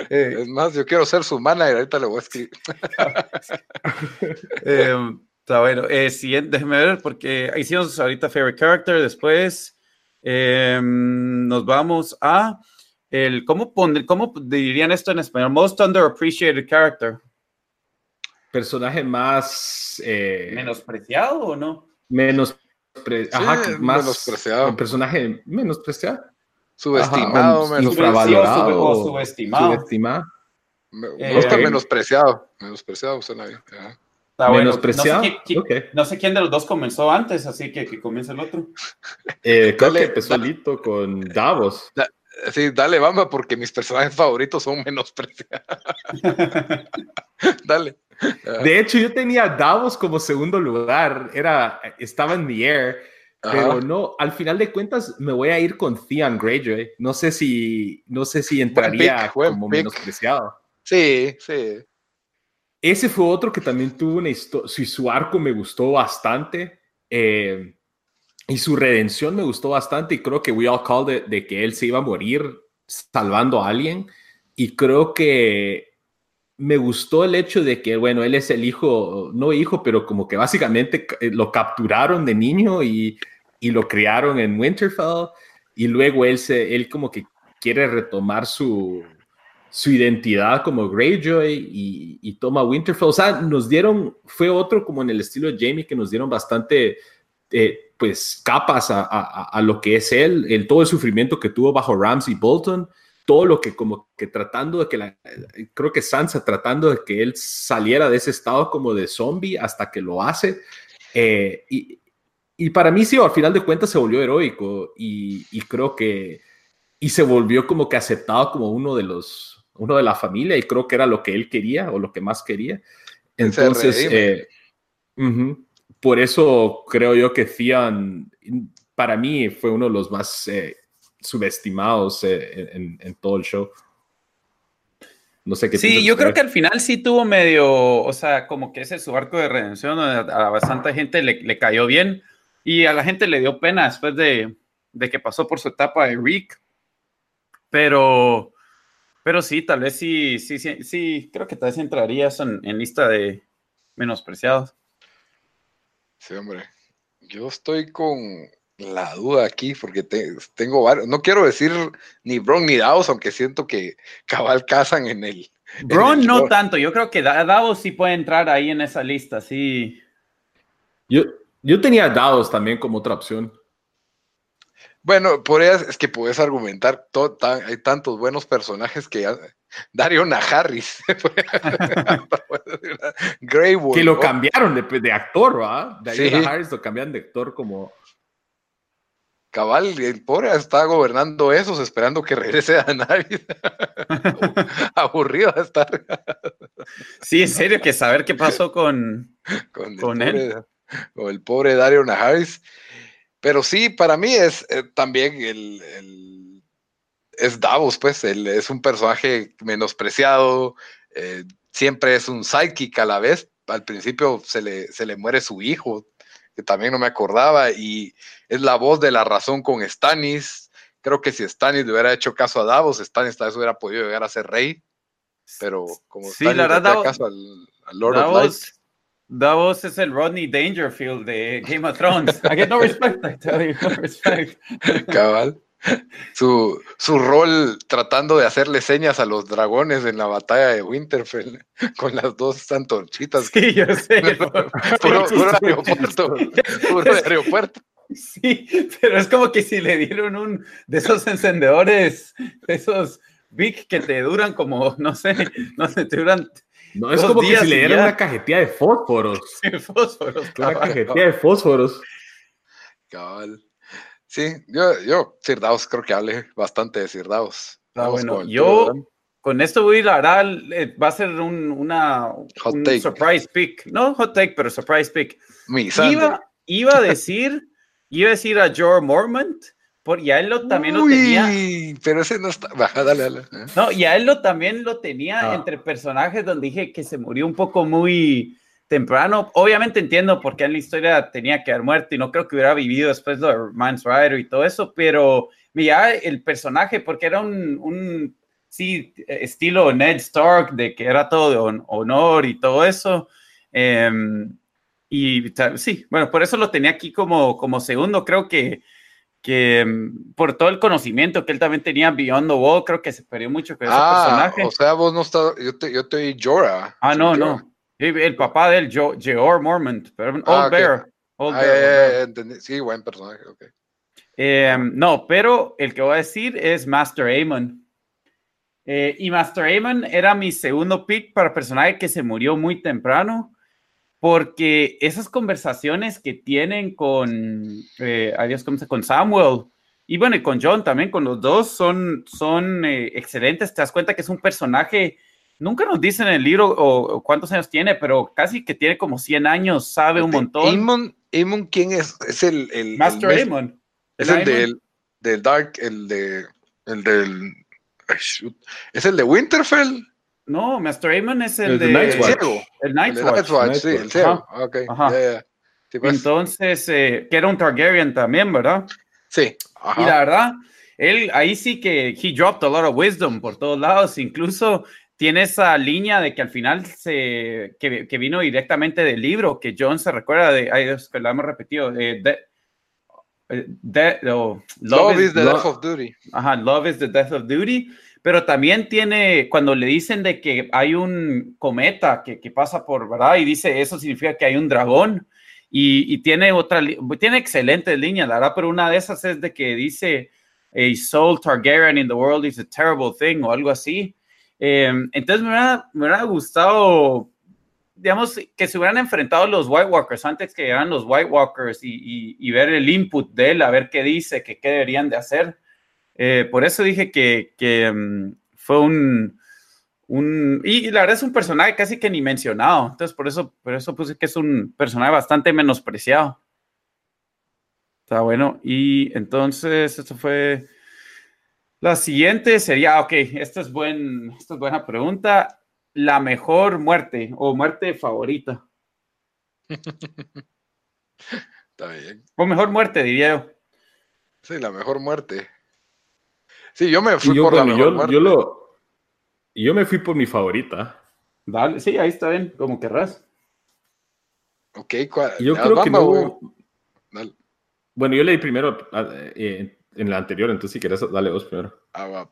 eh, es más yo quiero ser su manager ahorita le voy a escribir eh, Está bueno. Eh, siguiente, déjeme ver, porque hicimos ahorita Favorite Character, después em, nos vamos a el, ¿cómo, ¿cómo dirían esto en español? Most underappreciated character. Personaje más... Eh, ¿Menospreciado o no? Menos, ajá, más menospreciado. Personaje menospreciado. Subestimado, menospreciado. O subestimado. Subestimado. Me, gusta eh, menospreciado. Menospreciado suena bien. Menospreciado. No sé, quién de los dos comenzó antes, así que que comience el otro. Eh, creo que empezó Lito con Davos. sí, dale, vamos, porque mis personajes favoritos son menospreciados. dale. De hecho, yo tenía Davos como segundo lugar. Era, estaba en the air. Pero no, al final de cuentas me voy a ir con Theon Greyjoy. No sé si, no sé si entraría como menospreciado. Sí, sí. Ese fue otro que también tuvo una historia, su arco me gustó bastante eh, y su redención me gustó bastante y creo que we all called it de que él se iba a morir salvando a alguien y creo que me gustó el hecho de que, bueno, él es el hijo, no hijo, pero como que básicamente eh, lo capturaron de niño y, y lo criaron en Winterfell y luego él, se, él como que quiere retomar su, su identidad como Greyjoy y, toma Winterfell. O sea, nos dieron, fue otro como en el estilo de Jamie que nos dieron bastante, eh, pues, capas a, lo que es él, el, todo el sufrimiento que tuvo bajo Ramsey Bolton, todo lo que como que tratando de que la, creo que Sansa tratando de que él saliera de ese estado como de zombie hasta que lo hace. Eh, y, y, para mí sí, al final de cuentas se volvió heroico y, y creo que, y se volvió como que aceptado como uno de los uno de la familia y creo que era lo que él quería o lo que más quería. Entonces, eh, por eso creo yo que Theon, para mí, fue uno de los más eh, subestimados eh, en, todo el show. No sé qué. Sí, yo creo que al final sí tuvo medio, o sea, como que ese su arco de redención a, bastante gente le, cayó bien y a la gente le dio pena después de, de que pasó por su etapa de Rick. Pero pero sí, tal vez sí, sí, sí, sí, creo que tal vez entrarías en, en lista de menospreciados. Sí, hombre. Yo estoy con la duda aquí porque tengo varios. No quiero decir ni Bron ni Davos, aunque siento que cabal casan en el. Bron no tanto. Yo creo que Davos sí puede entrar ahí en esa lista, sí. Yo, yo tenía Davos también como otra opción. Bueno, por eso es que puedes argumentar, todo, hay tantos buenos personajes que Dario Harris, Greywood, que lo cambiaron de, de actor, ¿va? Dario Harris lo cambiaron de actor como cabal, el pobre está gobernando esos esperando que regrese a nadie. Aburrido de estar. sí, en serio, que saber qué pasó con, con, él. o el pobre Dario Najaris. Pero sí, para mí es eh, también el, es Davos, pues, es un personaje menospreciado, eh, siempre es un psychic a la vez. Al principio se le, se le muere su hijo, que también no me acordaba, y es la voz de la razón con Stannis. Creo que si Stannis le hubiera hecho caso a Davos, Stannis tal vez hubiera podido llegar a ser rey, pero como sí, Stannis le da caso al, Lord of Light. Davos es el Rodney Dangerfield de Game of Thrones. I get no respect, I tell you, no respect. Cabal. Su, su rol tratando de hacerle señas a los dragones en la batalla de Winterfell con las dos antorchitas. Sí, yo sé. puro, aeropuerto. Puro aeropuerto. Sí, pero es como que si le dieron un de esos encendedores, esos big que te duran como, no sé, no sé, te duran. No, es como que si le dieran una cajetilla de fósforos. Sí, fósforos. Una cajetilla de fósforos. Cabal. Sí, yo, yo, Sir creo que hable bastante de Sir Davos. Ah, bueno, yo con esto voy a dar, va a ser un, una un surprise pick. No hot take, pero surprise pick. Mi iba, iba a decir, iba a decir a George Mormont, por, y a él lo, también lo tenía. Pero ese no está. Baja, dale, dale. No, y a él lo también lo tenía ah. entre personajes donde dije que se murió un poco muy temprano. Obviamente entiendo por qué en la historia tenía que haber muerto y no creo que hubiera vivido después de Mans Rider y todo eso, pero mira el personaje, porque era un, un sí, estilo Ned Stark, de que era todo de honor y todo eso. Em, y sí, bueno, por eso lo tenía aquí como, como segundo. Creo que, que em, por todo el conocimiento que él también tenía Beyond the Wall, creo que se perdió mucho con ese ah, personaje. O sea, vos no estás, yo te, yo te Jorah. Ah, no, no. El papá de él, George Mormont, pero Old ah, Bear. Old ah, sí, buen personaje, ok. Em, no, pero el que voy a decir es Master Aemon. Eh, y Master Aemon era mi segundo pick para personaje que se murió muy temprano, porque esas conversaciones que tienen con, eh, adiós, ¿cómo se Con Samuel y bueno, y con John también, con los dos, son, son eh, excelentes. Te das cuenta que es un personaje Nunca nos dicen en el libro o, cuántos años tiene, pero casi que tiene como 100 años, sabe un montón. Amon, ¿quién es? Es el... el Master el Es el del, del, Dark, el de... El del... ¿Es el de Winterfell? No, Master Amon es el, de... Night's Watch. El Night's Watch. sí, el ciego. Ok, pues. Entonces, eh, que era un Targaryen también, ¿verdad? Sí. Y la verdad, él ahí sí que he dropped a lot of wisdom por todos lados, incluso tiene esa línea de que al final se, que, vino directamente del libro, que John se recuerda de, ay Dios, que lo hemos repetido, de, love, is, the death of duty. Ajá, love is the death of duty, pero también tiene, cuando le dicen de que hay un cometa que, que pasa por, ¿verdad? Y dice, eso significa que hay un dragón, y, y tiene otra, tiene excelentes líneas, la verdad, pero una de esas es de que dice, a soul Targaryen in the world is a terrible thing, o algo así, Em, entonces me hubiera, gustado, digamos, que se hubieran enfrentado los White Walkers antes que llegaran los White Walkers y, ver el input de él, a ver qué dice, qué deberían de hacer. Eh, por eso dije que, em, fue un, un, y, la verdad es un personaje casi que ni mencionado. Entonces, por eso, por eso puse que es un personaje bastante menospreciado. Está bueno. Y entonces, esto fue la siguiente sería, ok, esta es, buen, esta es buena pregunta. La mejor muerte o muerte favorita. Está bien. O mejor muerte, diría yo. Sí, la mejor muerte. Sí, yo me fui por la mejor yo, muerte. Yo, lo, yo me fui por mi favorita. Dale, sí, ahí está bien, como querrás. Ok, ¿cuál? Yo creo que no. Bueno, yo leí primero eh, en la anterior, entonces si quieres, dale vos primero. Ah,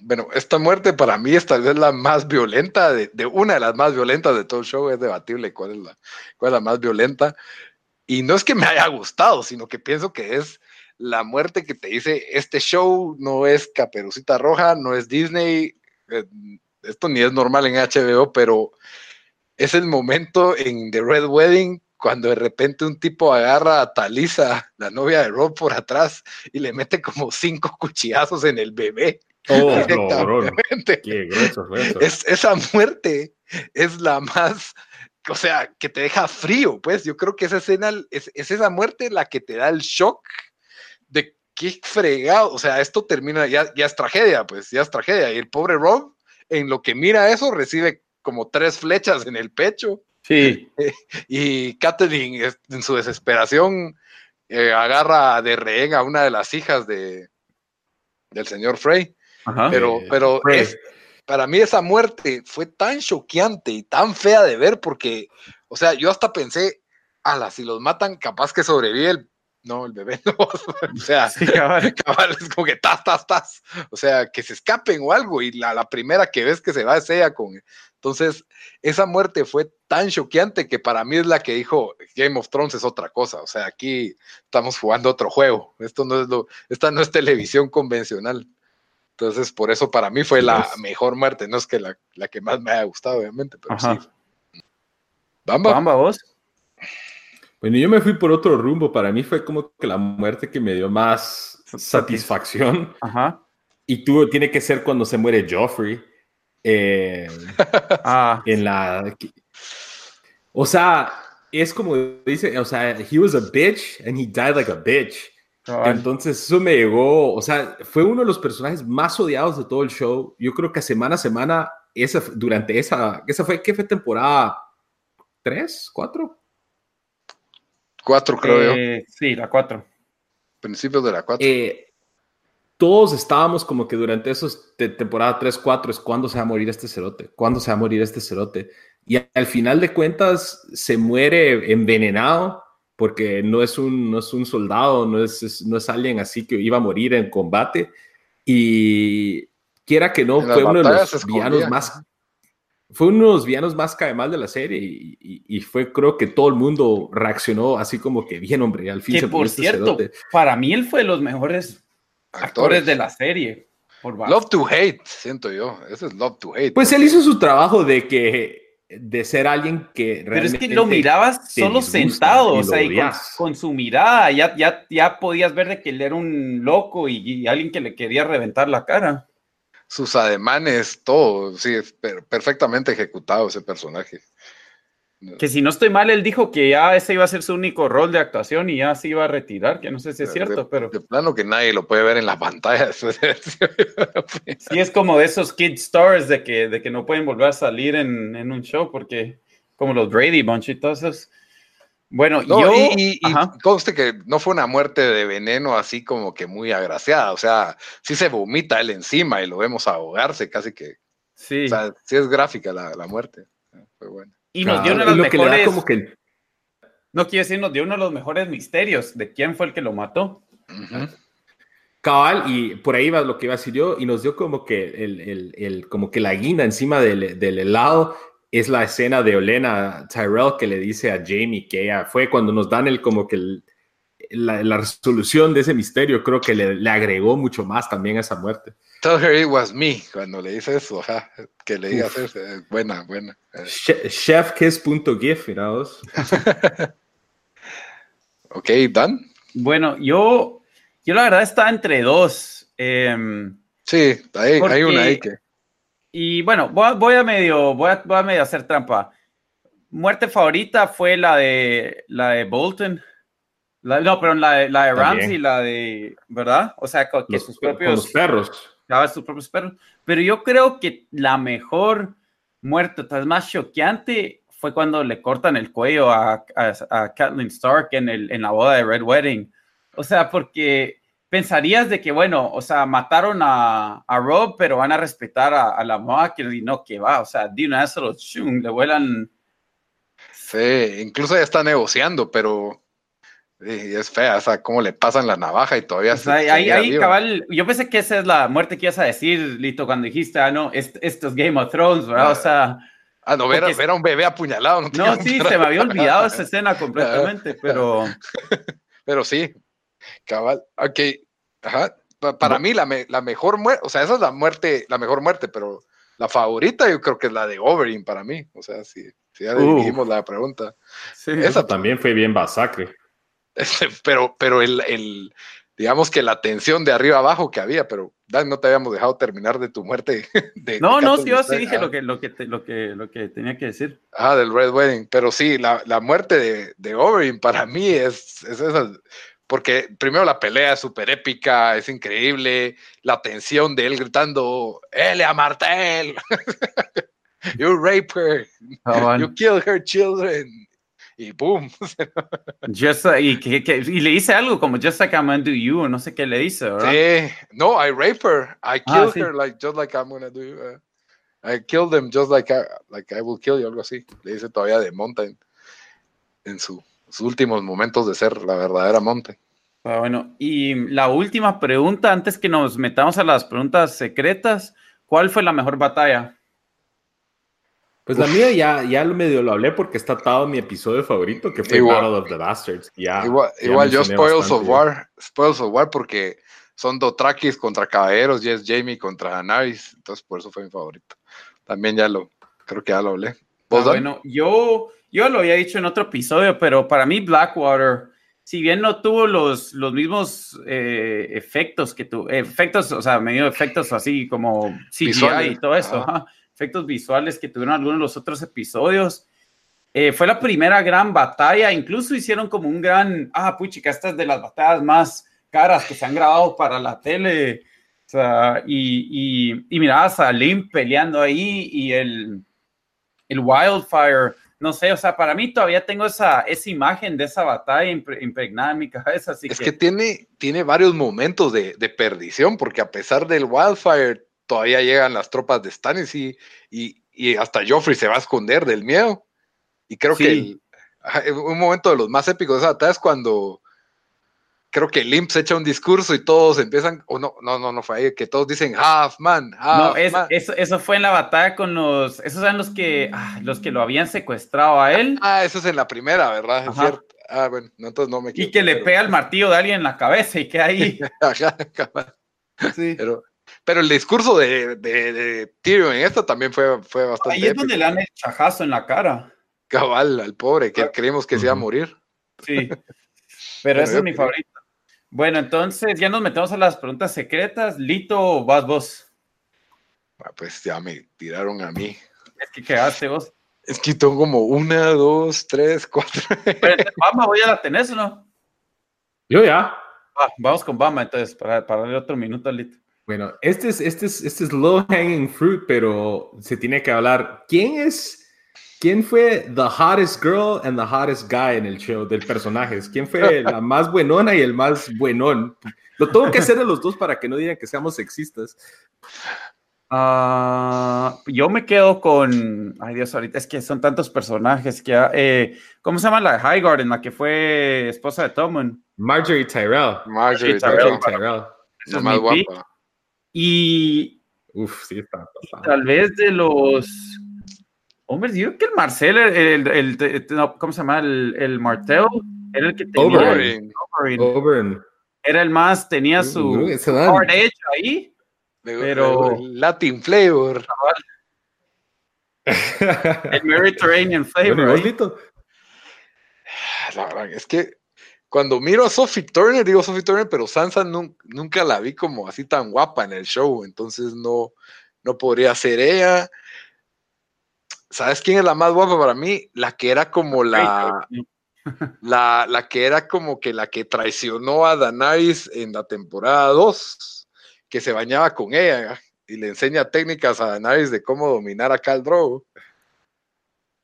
bueno, esta muerte para mí es tal vez la más violenta, de, una de las más violentas de todo el show, es debatible cuál es, la, cuál es la más violenta. Y no es que me haya gustado, sino que pienso que es la muerte que te dice, este show no es Caperucita Roja, no es Disney, eh, esto ni es normal en HBO, pero es el momento en The Red Wedding cuando de repente un tipo agarra a Talisa, la novia de Rob, por atrás y le mete como cinco cuchillazos en el bebé. Oh, no, Qué es, esa muerte es la más o sea, que te deja frío, pues yo creo que esa escena es, es esa muerte la que te da el shock de qué fregado, o sea, esto termina, ya, ya es tragedia, pues ya es tragedia. Y el pobre Rob, en lo que mira eso, recibe como tres flechas en el pecho. Sí. y Katherine, en su desesperación, eh, agarra de rehén a una de las hijas de, del señor Frey. Pero, pero es, para mí esa muerte fue tan choqueante y tan fea de ver porque, o sea, yo hasta pensé, ala, si los matan, capaz que sobrevive el no, el bebé no. o sea, cabal. es como que tas, tas, tas. O sea, que se escapen o algo. Y la, la, primera que ves que se va es ella con. Entonces, esa muerte fue tan choqueante que para mí es la que dijo Game of Thrones es otra cosa. O sea, aquí estamos jugando otro juego. Esto no es lo, esta no es televisión convencional. Entonces, por eso para mí fue la mejor muerte. No es que la, la, que más me haya gustado, obviamente, pero sí. Bamba. Bamba, vos. Bueno, yo me fui por otro rumbo. Para mí fue como que la muerte que me dio más satisfacción. Ajá. Y tuvo, tiene que ser cuando se muere Joffrey. Eh, ah. En la. O sea, es como dice, o sea, he was a bitch and he died like a bitch. Entonces, eso me llegó, o sea, fue uno de los personajes más odiados de todo el show. Yo creo que semana a semana, esa, durante esa, esa fue, ¿qué fue temporada? ¿Tres? ¿Cuatro? Cuatro, creo yo. Eh, sí, la cuatro. Principios de la cuatro. Eh, todos estábamos como que durante esos de temporada 3, 4 es cuando se va a morir este cerote, cuándo se va a morir este cerote. Y al final de cuentas se muere envenenado porque no es un, no es un soldado, no es, no es alguien así que iba a morir en combate. Y quiera que no, fue uno de los villanos más fue uno de los villanos más cae mal de la serie y, fue creo que todo el mundo reaccionó así como que bien hombre al fin que por este cierto para mí él fue de los mejores actores, de la serie love to hate siento yo. Ese es love to hate pues él hizo su trabajo de que de ser alguien que pero es que lo mirabas solo sentado o sea y con, su mirada ya, ya, ya podías ver de que él era un loco y alguien que le quería reventar la cara. Sus ademanes, todo, sí, es perfectamente ejecutado ese personaje. Que si no estoy mal, él dijo que ya ese iba a ser su único rol de actuación y ya se iba a retirar, que no sé si es cierto, pero... De plano que nadie lo puede ver en la pantalla. sí, es como de esos kid stars de que, de que no pueden volver a salir en, en un show, porque como los Brady Bunch y todos esos bueno, yo. Y, conste que no fue una muerte de veneno así como que muy agraciada. O sea, sí se vomita él encima y lo vemos ahogarse casi que. Sí. O sea, sí es gráfica la, la muerte. Fue bueno. Y nos dio uno de los mejores. Como que... No quiero decir, nos dio uno de los mejores misterios de quién fue el que lo mató. Cabal, y por ahí va lo que iba a decir yo, y nos dio como que el, el, el como que la guinda encima del, del helado es la escena de Olena Tyrell que le dice a Jamie que ella fue cuando nos dan el como que la, resolución de ese misterio, creo que le, agregó mucho más también a esa muerte. Tell her it was me cuando le dice eso, que le diga eso, buena, buena. Chefkiss.gif, mirados. ok, Dan. Bueno, yo, yo la verdad estaba entre dos. Em, sí, hay, hay una ahí que. Y bueno, voy a, medio, voy a, voy a medio hacer trampa. Muerte favorita fue la de la de Bolton. No, pero la de, la de Ramsey, la de, ¿verdad? O sea, que sus propios perros. sus propios perros. Pero yo creo que la mejor muerte, tal más choqueante, fue cuando le cortan el cuello a, a, a Kathleen Stark en, el, en la boda de Red Wedding. O sea, porque pensarías de que, bueno, o sea, mataron a, a Rob, pero van a respetar a, la mamá que no, que va, o sea, de una vez le vuelan. Sí, incluso ya está negociando, pero es fea, o sea, cómo le pasan la navaja y todavía se, ahí, ahí cabal, yo pensé que esa es la muerte que ibas a decir, Lito, cuando dijiste, ah, no, esto, es Game of Thrones, ¿verdad? o sea. Ah, no, ver, a un bebé apuñalado. No, no sí, se me había olvidado esa escena completamente, pero. pero sí, Cabal, ok, ajá. Para mí la, la mejor muerte, o sea, esa es la muerte, la mejor muerte, pero la favorita yo creo que es la de Oberyn para mí, o sea, si, si ya dijimos la pregunta. Sí, esa también fue bien Pero, pero el, el, digamos que la tensión de arriba abajo que había, pero Dan, no te habíamos dejado terminar de tu muerte. De, no, de no, sí, yo sí dije Ah. lo que, lo, que, te- lo, que, lo que tenía que decir. Ah, del Red Wedding. Pero sí, la, la muerte de, de Oberyn para mí es, es esa. Porque primero la pelea es súper épica, es increíble. La tensión de él gritando: Elia Martel, you rape her, you kill her children. Y boom. Just, uh, y, que, que- y le dice algo como Just like I'm gonna do you, o no sé qué le dice, ¿verdad? Sí, no, I rape her. I Ah, kill sí. her like just like I'm gonna do. uh, I kill them just like I, like I will kill you, algo así. Le dice todavía de Mountain en su- sus últimos momentos de ser la verdadera Mountain. Ah, bueno, y la última pregunta, antes que nos metamos a las preguntas secretas, ¿cuál fue la mejor batalla? Pues la mía ya, ya lo medio lo hablé porque está atado a mi episodio favorito, que fue Igual. Battle of the Bastards. Ya, igual ya igual yo Spoils of. War, Spoils of War porque son Dothrakis contra Caballeros y es Jamie contra Daenerys, entonces por eso fue mi favorito. También ya lo, creo que ya lo hablé. Ah, bueno, yo, yo lo había dicho en otro episodio, pero para mí Blackwater, si bien no tuvo los, los mismos eh, efectos que tuvo, efectos, o sea, medio efectos así como CGI Visuales, y todo eso, ajá. ajá, efectos visuales que tuvieron algunos de los otros episodios. eh, fue la primera gran batalla, incluso hicieron como un gran, ah, puchica, esta es de las batallas más caras que se han grabado para la tele. O sea, y, y, y mirabas a Lim peleando ahí y el, el Wildfire, no sé, o sea, para mí todavía tengo esa, esa imagen de esa batalla impre- impregnada en mi cabeza, así Es que, que tiene, tiene varios momentos de, de perdición, porque a pesar del wildfire, todavía llegan las tropas de Stannis y, y, y hasta Joffrey se va a esconder del miedo. Y creo Sí. que el- un momento de los más épicos de esa batalla es cuando creo que Limp se echa un discurso y todos empiezan, o no, no, no, no fue ahí, que todos dicen half man, half no, es, man. eso, eso fue en la batalla con los, esos eran los que, ah, los que lo habían secuestrado a él Ah, eso es en la primera, ¿verdad? Es cierto. Ah, bueno, no, entonces no me y que le pero- pega el martillo de alguien en la cabeza y que ahí, Ajá, sí. Pero, pero el discurso de, de, de Tyrion en esta también fue, fue bastante ahí es épico. donde le dan el chajazo en la cara, Cabal, al pobre, que creímos que se iba a morir. sí, pero yo es mi favorito. Bueno, entonces ya nos metemos a las preguntas secretas. Lito, vas vos. Ah, Pues ya me tiraron a mí. Es que quedaste vos. Es que tengo como una, dos, tres, cuatro. Pero, Bama, voy a la tenés o no? Yo ya. Va, vamos con Bama entonces, para, para darle otro minuto a Lito. Bueno, este es, este es, este es low hanging fruit, pero se tiene que hablar. ¿Quién es? ¿Quién fue the hottest girl and the hottest guy en el show del personaje? ¿Quién fue la más buenona y el más buenón? Lo tengo que hacer de los dos para que no digan que seamos sexistas. Ah, yo me quedo con. Ay, Dios, ahorita es que son tantos personajes que. eh, ¿Cómo se llama la High Garden, la que fue esposa de Tommen? Marjorie Tyrell. Marjorie, Sí, Tyrell. Tyrell, Marjorie Tyrell. Esa la es más guapa. Y Uf, sí, está. está- tal vez de los. Hombres, yo creo que el Marcel, el, el- el- el- no, ¿cómo se llama? El, el Martel, era el que tenía. Oberyn. Oberyn. Oberyn. Era el más, tenía su hard edge ahí. Me- Pero- el Latin flavor. El Mediterranean flavor. Bueno, ¿y vos, ahí. Lito? La verdad es que cuando miro a Sophie Turner, digo Sophie Turner, pero Sansa nun- nunca la vi como así tan guapa en el show, entonces no, no podría ser ella. ¿Sabes quién es la más guapa para mí? La que era como la, la, la que era como que la que traicionó a Daenerys en la temporada 2, que se bañaba con ella y le enseña técnicas a Daenerys de cómo dominar a Khal Drogo.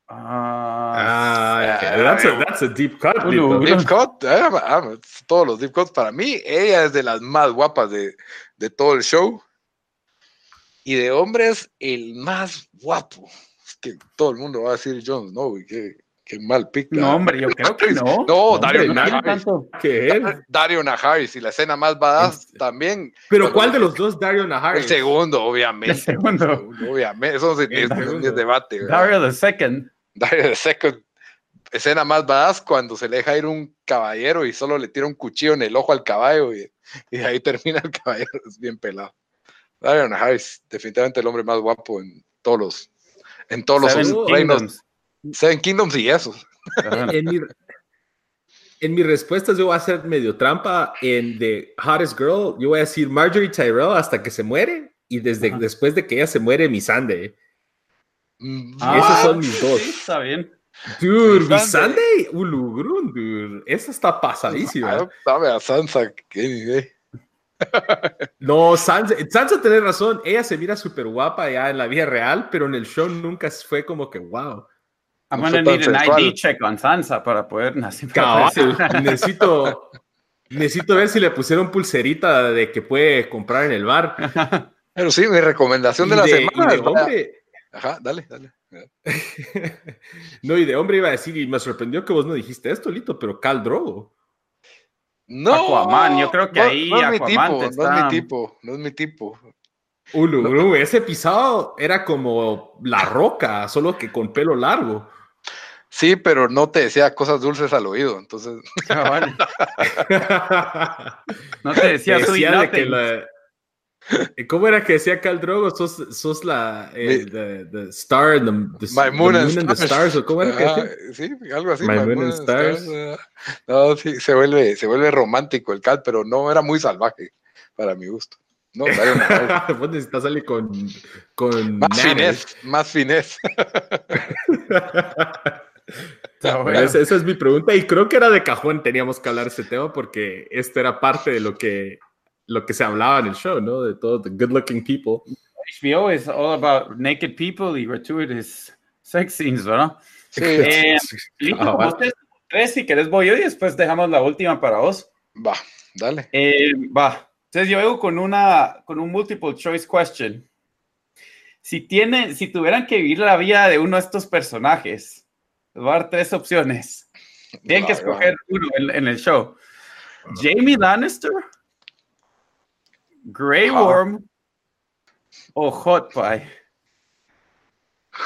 Ah, Ah, okay. that's, a, that's a deep cut. Uno. Deep cut, eh, ah, todos los deep cuts para mí, ella es de las más guapas de, de todo el show. Y de hombres, el más guapo. Es que todo el mundo va a decir Jon Snow, y qué, qué mal pick. no, hombre, yo creo que no. No, Dario hombre, tiene Naharis. tanto. ¿Qué es? Dario Naharis y la escena más badass Este. también. Pero ¿cuál de los dos, Dario Naharis? El segundo, obviamente. El segundo. Obviamente, eso es, El es- es segundo. debate. ¿verdad? Dario the Second. Dario the Second. Escena más badass cuando se le deja ir un caballero y solo le tira un cuchillo en el ojo al caballo y, y ahí termina el caballero. Es bien pelado. Dario Naharis, definitivamente el hombre más guapo en todos los, en todos Seven los reinos. Kingdoms. Seven Kingdoms y eso. En mi, en mis respuestas yo voy a hacer medio trampa en The Hottest Girl. Yo voy a decir Marjorie Tyrell hasta que se muere y desde después de que ella se muere, mi Sande. Mm, Esos son mis dos. Sí, está bien. Dude, Mi mi Sunday. Sunday, Ulugrun, dude. Esa está pasadísima. ah, Sabe a Sansa, qué nivel. No, Sansa, Sansa tiene razón. Ella se mira súper guapa ya en la vida real, pero en el show nunca fue como que wow. I'm No gonna need an. ID check on Sansa para poder nacer. Necesito, necesito ver si le pusieron pulserita de que puede comprar en el bar. Pero sí, mi recomendación de Y la de- semana. de hombre, Ajá, dale, dale. no, y de hombre iba a decir, y me sorprendió que vos no dijiste esto, Lito, pero Cal Drogo. No, Aquaman, yo creo que no- ahí no es mi Aquaman tipo, te no es mi tipo, no es mi tipo. Ulu, ese pisado era como la roca, solo que con pelo largo. Sí, pero no te decía cosas dulces al oído, entonces. Cabal. No te decía Decía de que la- ¿Cómo era que decía Cal Drogo? Sos, sos la eh, Mi- the, the star, the, the, My the moon and and the stars. ¿o ¿Cómo era que decía? sí, algo así. My My Moon Moon and and Stars. Stars, ah. No, sí, se vuelve, se vuelve romántico el cal, pero no era muy salvaje para mi gusto. No. Vos necesitas salir con, con más nanes. finés, más finés. Está bueno. Esa, esa es mi pregunta y creo que era de cajón teníamos que hablar de ese tema porque esto era parte de lo que, lo que se hablaba en el show, ¿no? De todo, the good looking people. HBO is all about naked people y gratuitous sex scenes, ¿verdad? Sí, Eh, Listo, va. ustedes tres, si querés voy yo y después dejamos la última para vos. va, dale. Eh, va. Entonces yo vengo con una con un multiple choice question. Si tienen, si tuvieran que vivir la vida de uno de estos personajes, les voy a dar tres opciones. Tienen que escoger uno en, en el show. Jamie Lannister, Grey Ajá. Worm o Hot Pie.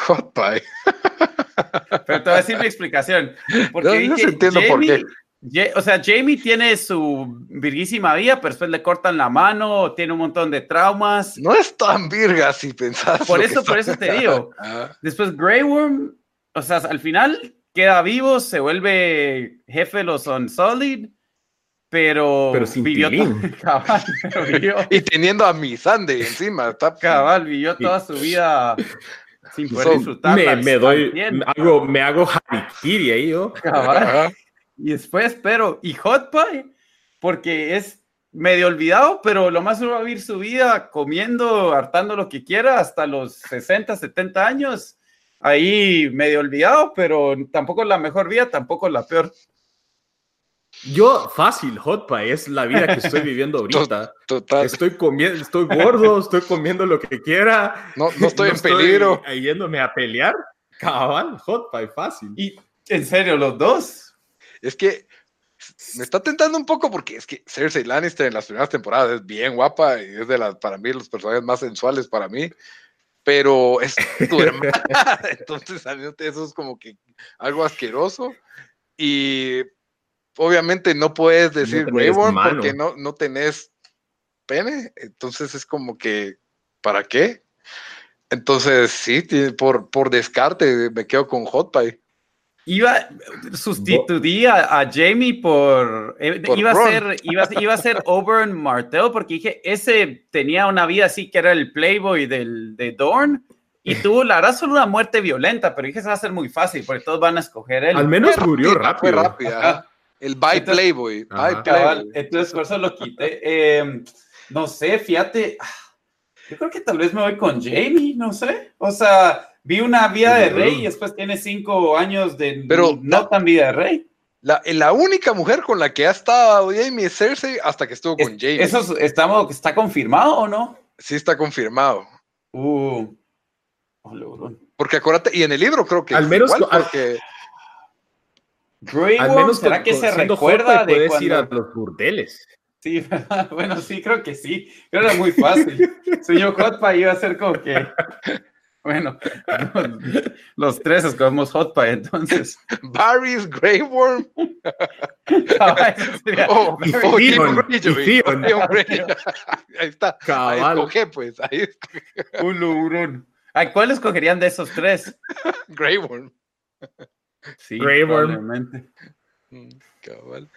Hot pie. Pero te voy a decir mi explicación. Porque No, entiendo por qué. Ja- o sea, Jamie tiene su virguísima vida, pero después le cortan la mano, tiene un montón de traumas. No es tan virga si pensás. Por eso, por está- eso te digo. Ah, Después Grey Worm, o sea, al final queda vivo, se vuelve jefe de los Unsullied, pero, Pero sin vivió cabal, pero vivió, Y teniendo a mi Sandy encima. Está, cabal, vivió toda su vida sin poder Son- disfrutarla. Me, me doy, 100%. me hago, me hago harikiri ahí yo. Cabal. Y después, pero, y Hot Pie, porque es medio olvidado, pero lo más va a vivir su vida comiendo, hartando lo que quiera hasta los 60, 70 años. Ahí medio olvidado, pero tampoco la mejor vida, tampoco la peor. Yo, fácil, hot pie, es la vida que estoy viviendo ahorita. Total. Estoy comiendo, estoy gordo, estoy comiendo lo que quiera. No, no estoy en peligro. yéndome a pelear. Cabal, hot pie, fácil. Y en serio, los dos. Es que me está tentando un poco porque es que Cersei Lannister en las primeras temporadas es bien guapa y es de las, para mí, los personajes más sensuales para mí. Pero es tu hermana. Entonces, a mí eso es como que algo asqueroso. Y obviamente no puedes decir mano. porque no, no tenés pene. Entonces es como que, ¿para qué? Entonces, sí, por, por descarte me quedo con Hot Pie. Iba, sustituía a Jamie por, eh, Por iba, a ser, iba, iba a ser porque dije, ese tenía una vida así que era el playboy del, de Dorn, y tuvo, la verdad, solo una muerte violenta, pero dije, eso va a ser muy fácil, porque todos van a escoger él. Al menos murió rápida, Fue rápido. rápida. El By Entonces- Playboy. Ajá. By Playboy. entonces por eso lo quité. Eh, no sé, fíjate, ah, yo creo que tal vez me voy con Jamie, no sé. O sea, vi una vida de rey y después tiene cinco años de Pero- no tan vida de rey. La, la única mujer con la que ha estado Jamie es Cersei hasta que estuvo con Es- Jamie. ¿Eso es- estamos, está confirmado o no? Sí está confirmado. Uh, oh. Porque acuérdate, y en el libro creo que Al menos igual, al- porque Grey Al Worm, menos ¿será con- que con- se recuerda de puedes ir a cuando... los burdeles. Sí, bueno, sí, creo que sí. Creo que era muy fácil. Señor Hot Pie iba a ser como que... Bueno, los tres escogemos Hot Pie, entonces. Varys, Grey Worm Ah, eso sería o, very o good. Theon, Theon Greyjoy, y o Theon. Theon Greyjoy. Ahí está. Cabal. escoge, pues. Ahí. Un logrón. Ay, ¿Cuál escogerían de esos tres? Grey Worm. Sí, probablemente. Mm, cabal.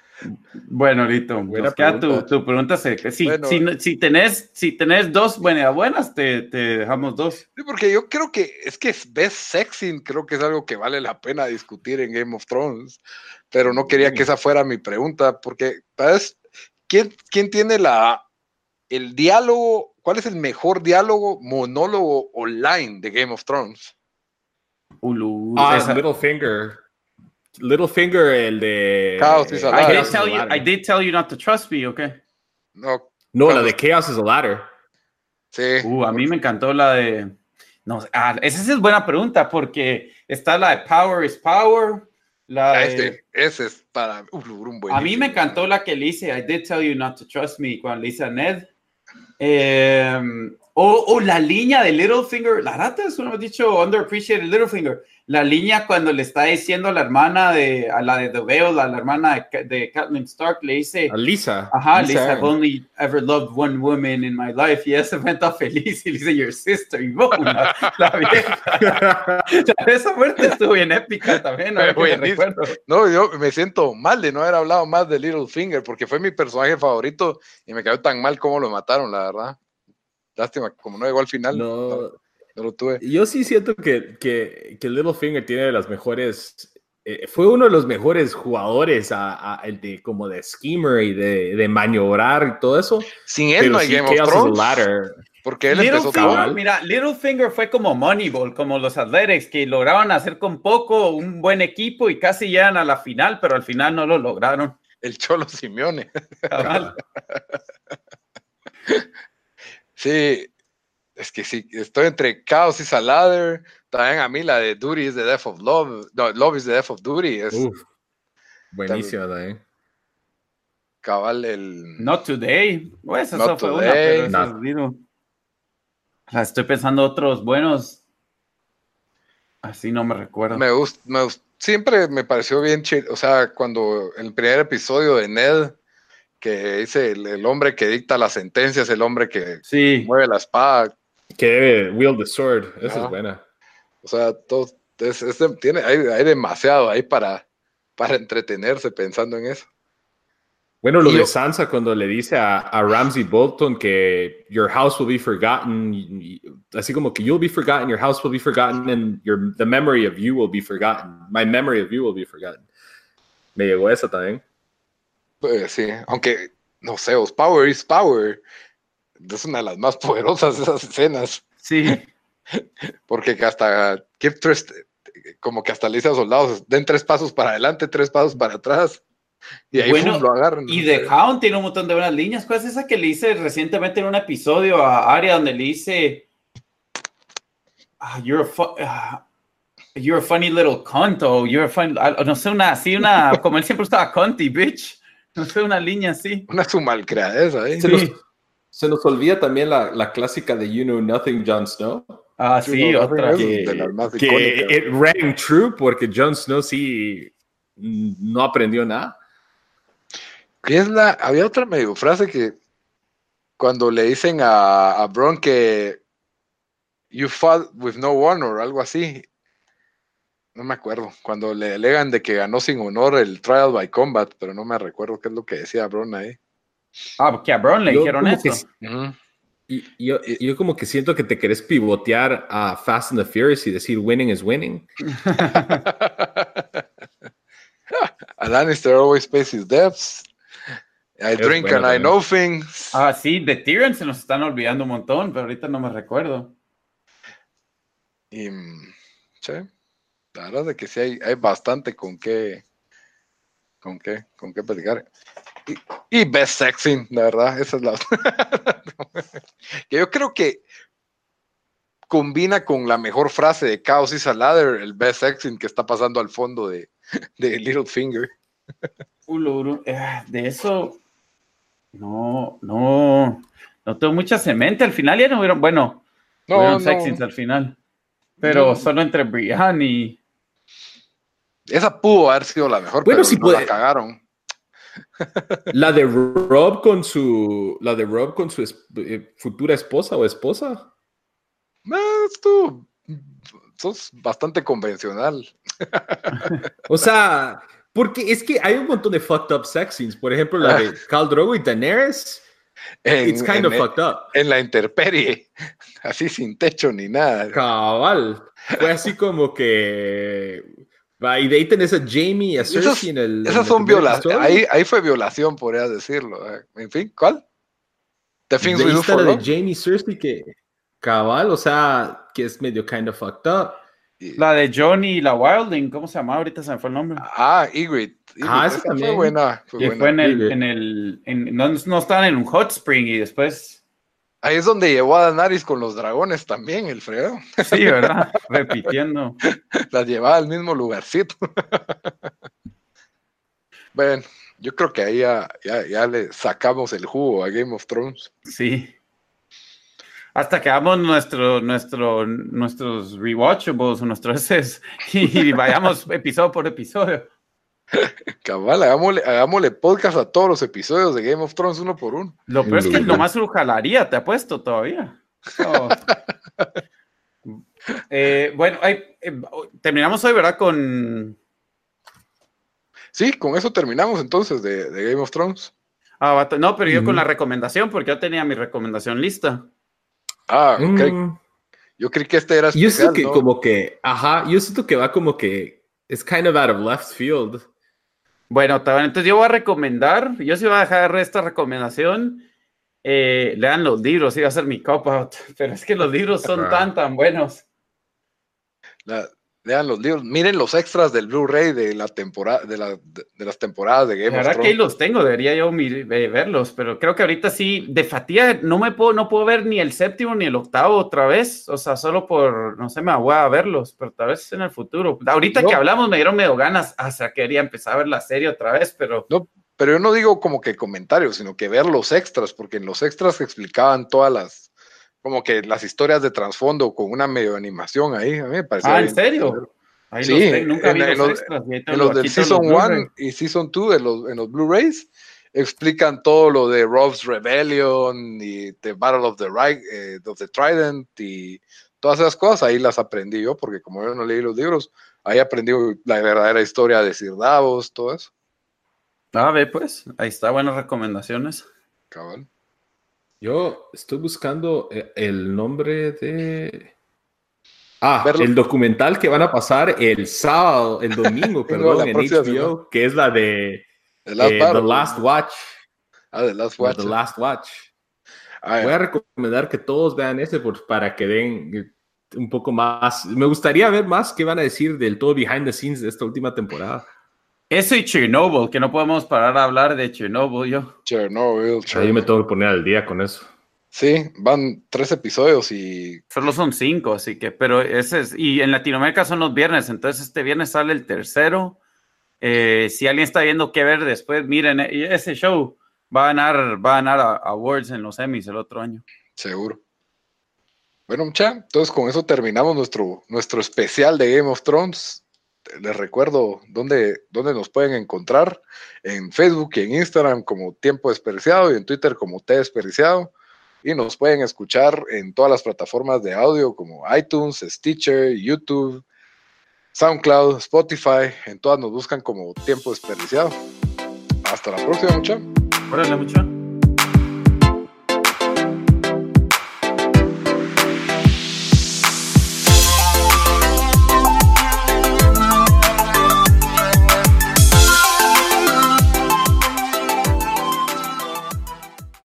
Bueno, Lito, Buena nos queda tu, pregunta. tu pregunta. se- Si, Bueno. si, si, tenés, si tenés dos buenas, buenas te, te dejamos dos. Sí, porque yo creo que es que Best Sexing creo que es algo que vale la pena discutir en Game of Thrones, pero no quería que esa fuera mi pregunta, porque ¿sabes? ¿Quién, quién tiene la el diálogo? ¿Cuál es el mejor diálogo, monólogo online de Game of Thrones? Ulu, Ah, esa- Littlefinger. Littlefinger, el de. Chaos is a I ladder. did is a tell you. I did tell you not to trust me, okay. No, No, la Chaos. de Chaos is a Ladder. sí. Uh, a mí me encantó la de. No, ah, esa es buena pregunta porque está la de Power is Power. La Ah, de- este, ese es para uf, un buen. a mí me encantó la que le hice. I did tell you not to trust me cuando le hice a Ned. Eh, o, o la línea de Littlefinger. La rata es uno dicho underappreciated Littlefinger. La línea cuando le está diciendo a la hermana de a la de The Veil, a la hermana de, de Catelyn Stark, le dice. A Lisa. Ajá, dice, I've only ever loved one woman in my life. Y ella se feliz y le dice, your sister. Y boom, la, la vieja. Esa muerte estuvo bien épica también. recuerdo. No, yo me siento mal de no haber hablado más de Littlefinger porque fue mi personaje favorito y me quedó tan mal como lo mataron, la verdad. Lástima, como no llegó al final, no, No, no lo tuve. yo sí siento que, que, que Littlefinger tiene de las mejores. eh, fue uno de los mejores jugadores a, de, como de schemer y de, de maniobrar y todo eso. Sin él Pero no hay sí, Game of Chaos Thrones, Ladder. porque él empezó cabal. mira, Littlefinger fue como Moneyball, como los Athletics, que lograban hacer con poco un buen equipo y casi llegan a la final, pero al final no lo lograron. el Cholo Simeone. cabal. Sí, es que sí, estoy entre Chaos y Salader. También a mí la de Duty is the Death of Love. No, Love is the Death of Duty. Es Uf, buenísima también. cabal el. Not today. Pues eso Not fue today. una, pero eso No. es Estoy pensando otros buenos. Así no me recuerdo. Me gusta, me gust- siempre me pareció bien chido, o sea, cuando el primer episodio de Ned, que dice el, el hombre que dicta las sentencias, el hombre que Sí. mueve la espada, Que debe wield the sword. Esa es buena. o sea, todo, es- tiene, hay, hay demasiado ahí para, para entretenerse pensando en eso. Bueno, lo Y de yo- Sansa cuando le dice a, a Ramsey Bolton que your house will be forgotten, y- y- así como que you'll be forgotten, your house will be forgotten, and your, the memory of you will be forgotten. My memory of you will be forgotten. Me llegó esa también. Pues sí, aunque, no sé, os Power is Power, es una de las más poderosas de esas escenas. Sí. Porque que hasta give tres- como que hasta le dice a soldados, den tres pasos para adelante, tres pasos para atrás. Y ahí Bueno, lo agarran. Y The Hound tiene un montón de buenas líneas. ¿Cuál es esa que le hice recientemente en un episodio a Arya donde le dice ah, you're, a ah, you're a funny little cunt o you're a funny... ah, No sé, una así, una... Como él siempre estaba cunty, bitch. No sé, una línea así. Una su malcriadeza, ¿eh? Se, nos, se nos olvida también la, la clásica de You Know Nothing, Jon Snow. Ah, You sí, otra. Que, de las más que it rang true porque Jon Snow sí no aprendió nada. ¿Qué es la? Había otra medio frase que cuando le dicen a, a Bron que you fought with no honor, algo así. No me acuerdo. Cuando le alegan de que ganó sin honor el trial by combat, pero no me recuerdo qué es lo que decía Bron ahí. Ah, porque a Bron le Yo dijeron eso. que. Y, y yo, y yo como que siento que te querés pivotear a Fast and the Furious y decir winning is winning. A Lannister always pays his debts. I drink and I know things. Ah, sí, de Tyrion se nos están olvidando un montón, pero ahorita no me recuerdo. Y mm, sí, la verdad es que sí hay, hay bastante con qué, con qué, con qué platicar. Y, y best sexing, la verdad, esa es la que yo creo que combina con la mejor frase de Chaos is a Ladder, el best sexing que está pasando al fondo de, de Littlefinger. Eh, de eso, no, no, no tengo mucha semente. Al final ya no hubieron, bueno, No, hubieron no, sexings al final, pero No. solo entre Brian y... esa pudo haber sido la mejor, Bueno, pero sí no la cagaron. La de Rob con su la de Rob con su es- eh, futura esposa o esposa. Eh, estuvo, sos bastante convencional. O sea, Porque es que hay un montón de fucked up sex scenes. Por ejemplo, la de Khal Drogo y Daenerys. En, It's kind of fucked up. en la intemperie, así sin techo ni nada. Cabal. Fue así como que. Va, Y de ahí tenés a Jamie y a Esas- Cersei en el. Esas son violaciones. Ahí, ahí fue violación, podrías decirlo. eh. En fin, ¿cuál? The Things De We Do for de Love. Jamie y Cersei que. Cabal, o sea, que es medio kind of fucked up. La de Johnny y la Wilding, ¿cómo se llamaba? Ahorita se me fue el nombre. Ah, Ygritte. Ah, esa esa fue también. buena. fue Y buena. fue en el, en el, en- no, no estaban en un hot spring y después, Ahí es donde llevó a Daenerys con los dragones también, el fregado. sí, ¿verdad? Repitiendo. Las llevaba al mismo lugarcito. bueno, yo creo que ahí ya, ya, ya le sacamos el jugo a Game of Thrones. Sí. Hasta que hagamos nuestro, nuestro, nuestros rewatchables nuestros ese y vayamos episodio por episodio. Cabal, hagámosle, hagámosle podcast a todos los episodios de Game of Thrones uno por uno. Lo peor es que nomás lo jalaría, te apuesto todavía. So, eh, bueno, eh, terminamos hoy, ¿verdad? Con. Sí, con eso terminamos entonces de, de Game of Thrones. ah, no, pero yo con la recomendación, porque yo tenía mi recomendación lista. Ah, ok. Mm, Yo creí que este era Yo siento que ¿no? como que, ajá, yo siento que va como que es kind of out of left field. Bueno, entonces yo voy a recomendar, yo sí voy a dejar esta recomendación. eh, lean los libros, iba a ser mi cop out, pero es que los libros son tan, tan buenos. La- lean los libros, miren los extras del Blu-ray de la temporada, de, la, de, de las temporadas de La Game of verdad que ahí los tengo, debería yo verlos, pero creo que ahorita sí, de fatiga, no me puedo, no puedo ver ni el séptimo ni el octavo otra vez, o sea, solo por, no sé, me voy a verlos, pero tal vez en el futuro. Ahorita No. que hablamos me dieron medio ganas, hasta quería empezar a ver la serie otra vez, pero Pero yo no digo como que comentarios, sino que ver los extras, porque en los extras explicaban todas las, como que las historias de trasfondo con una medio animación ahí. A mí me parecía Ah, ¿en serio? ahí Sí, los nunca en- vi en los, los- extras. En los aquí del los Season Blu-ray. 1 y Season 2 de los, en los Blu-rays explican todo lo de Rob's Rebellion y The Battle of the, eh, of the Trident y todas esas cosas. Ahí las aprendí yo, porque como yo no leí los libros, ahí aprendí la verdadera historia de Sir Davos, todo eso. Ah, ve pues, ahí está, buenas recomendaciones. Cabal. Yo estoy buscando eh, el nombre de. Ah, Verlo. el documental que van a pasar el sábado, el domingo, perdón, en HBO, semana. que es la de The Last eh. The Last Watch. Ah, The Last Watch. The Last Watch. Ah. Voy a recomendar que todos vean ese por- para que den eh, un poco más. Me gustaría ver más qué van a decir del todo behind the scenes de esta última temporada. Eso y Chernobyl, que no podemos parar a hablar de Chernobyl yo. Chernobyl, Ahí me Chernobyl. tengo que poner al día con eso. Sí, van tres episodios y Solo son cinco, así que, pero ese es, y en Latinoamérica son los viernes, entonces este viernes sale el tercero. Eh, si alguien está viendo qué ver después, miren, eh, ese show va a ganar, va a ganar a- awards en los Emmys el otro año. Seguro. Bueno, mucha, entonces con eso terminamos nuestro, nuestro especial de Game of Thrones. Les recuerdo dónde, dónde nos pueden encontrar en Facebook y en Instagram como Tiempo Desperdiciado y en Twitter como T Desperdiciado. Y nos pueden escuchar en todas las plataformas de audio como iTunes, Stitcher, YouTube, SoundCloud, Spotify. En todas nos buscan como Tiempo Desperdiciado. Hasta la próxima, mucha. Órale, mucho.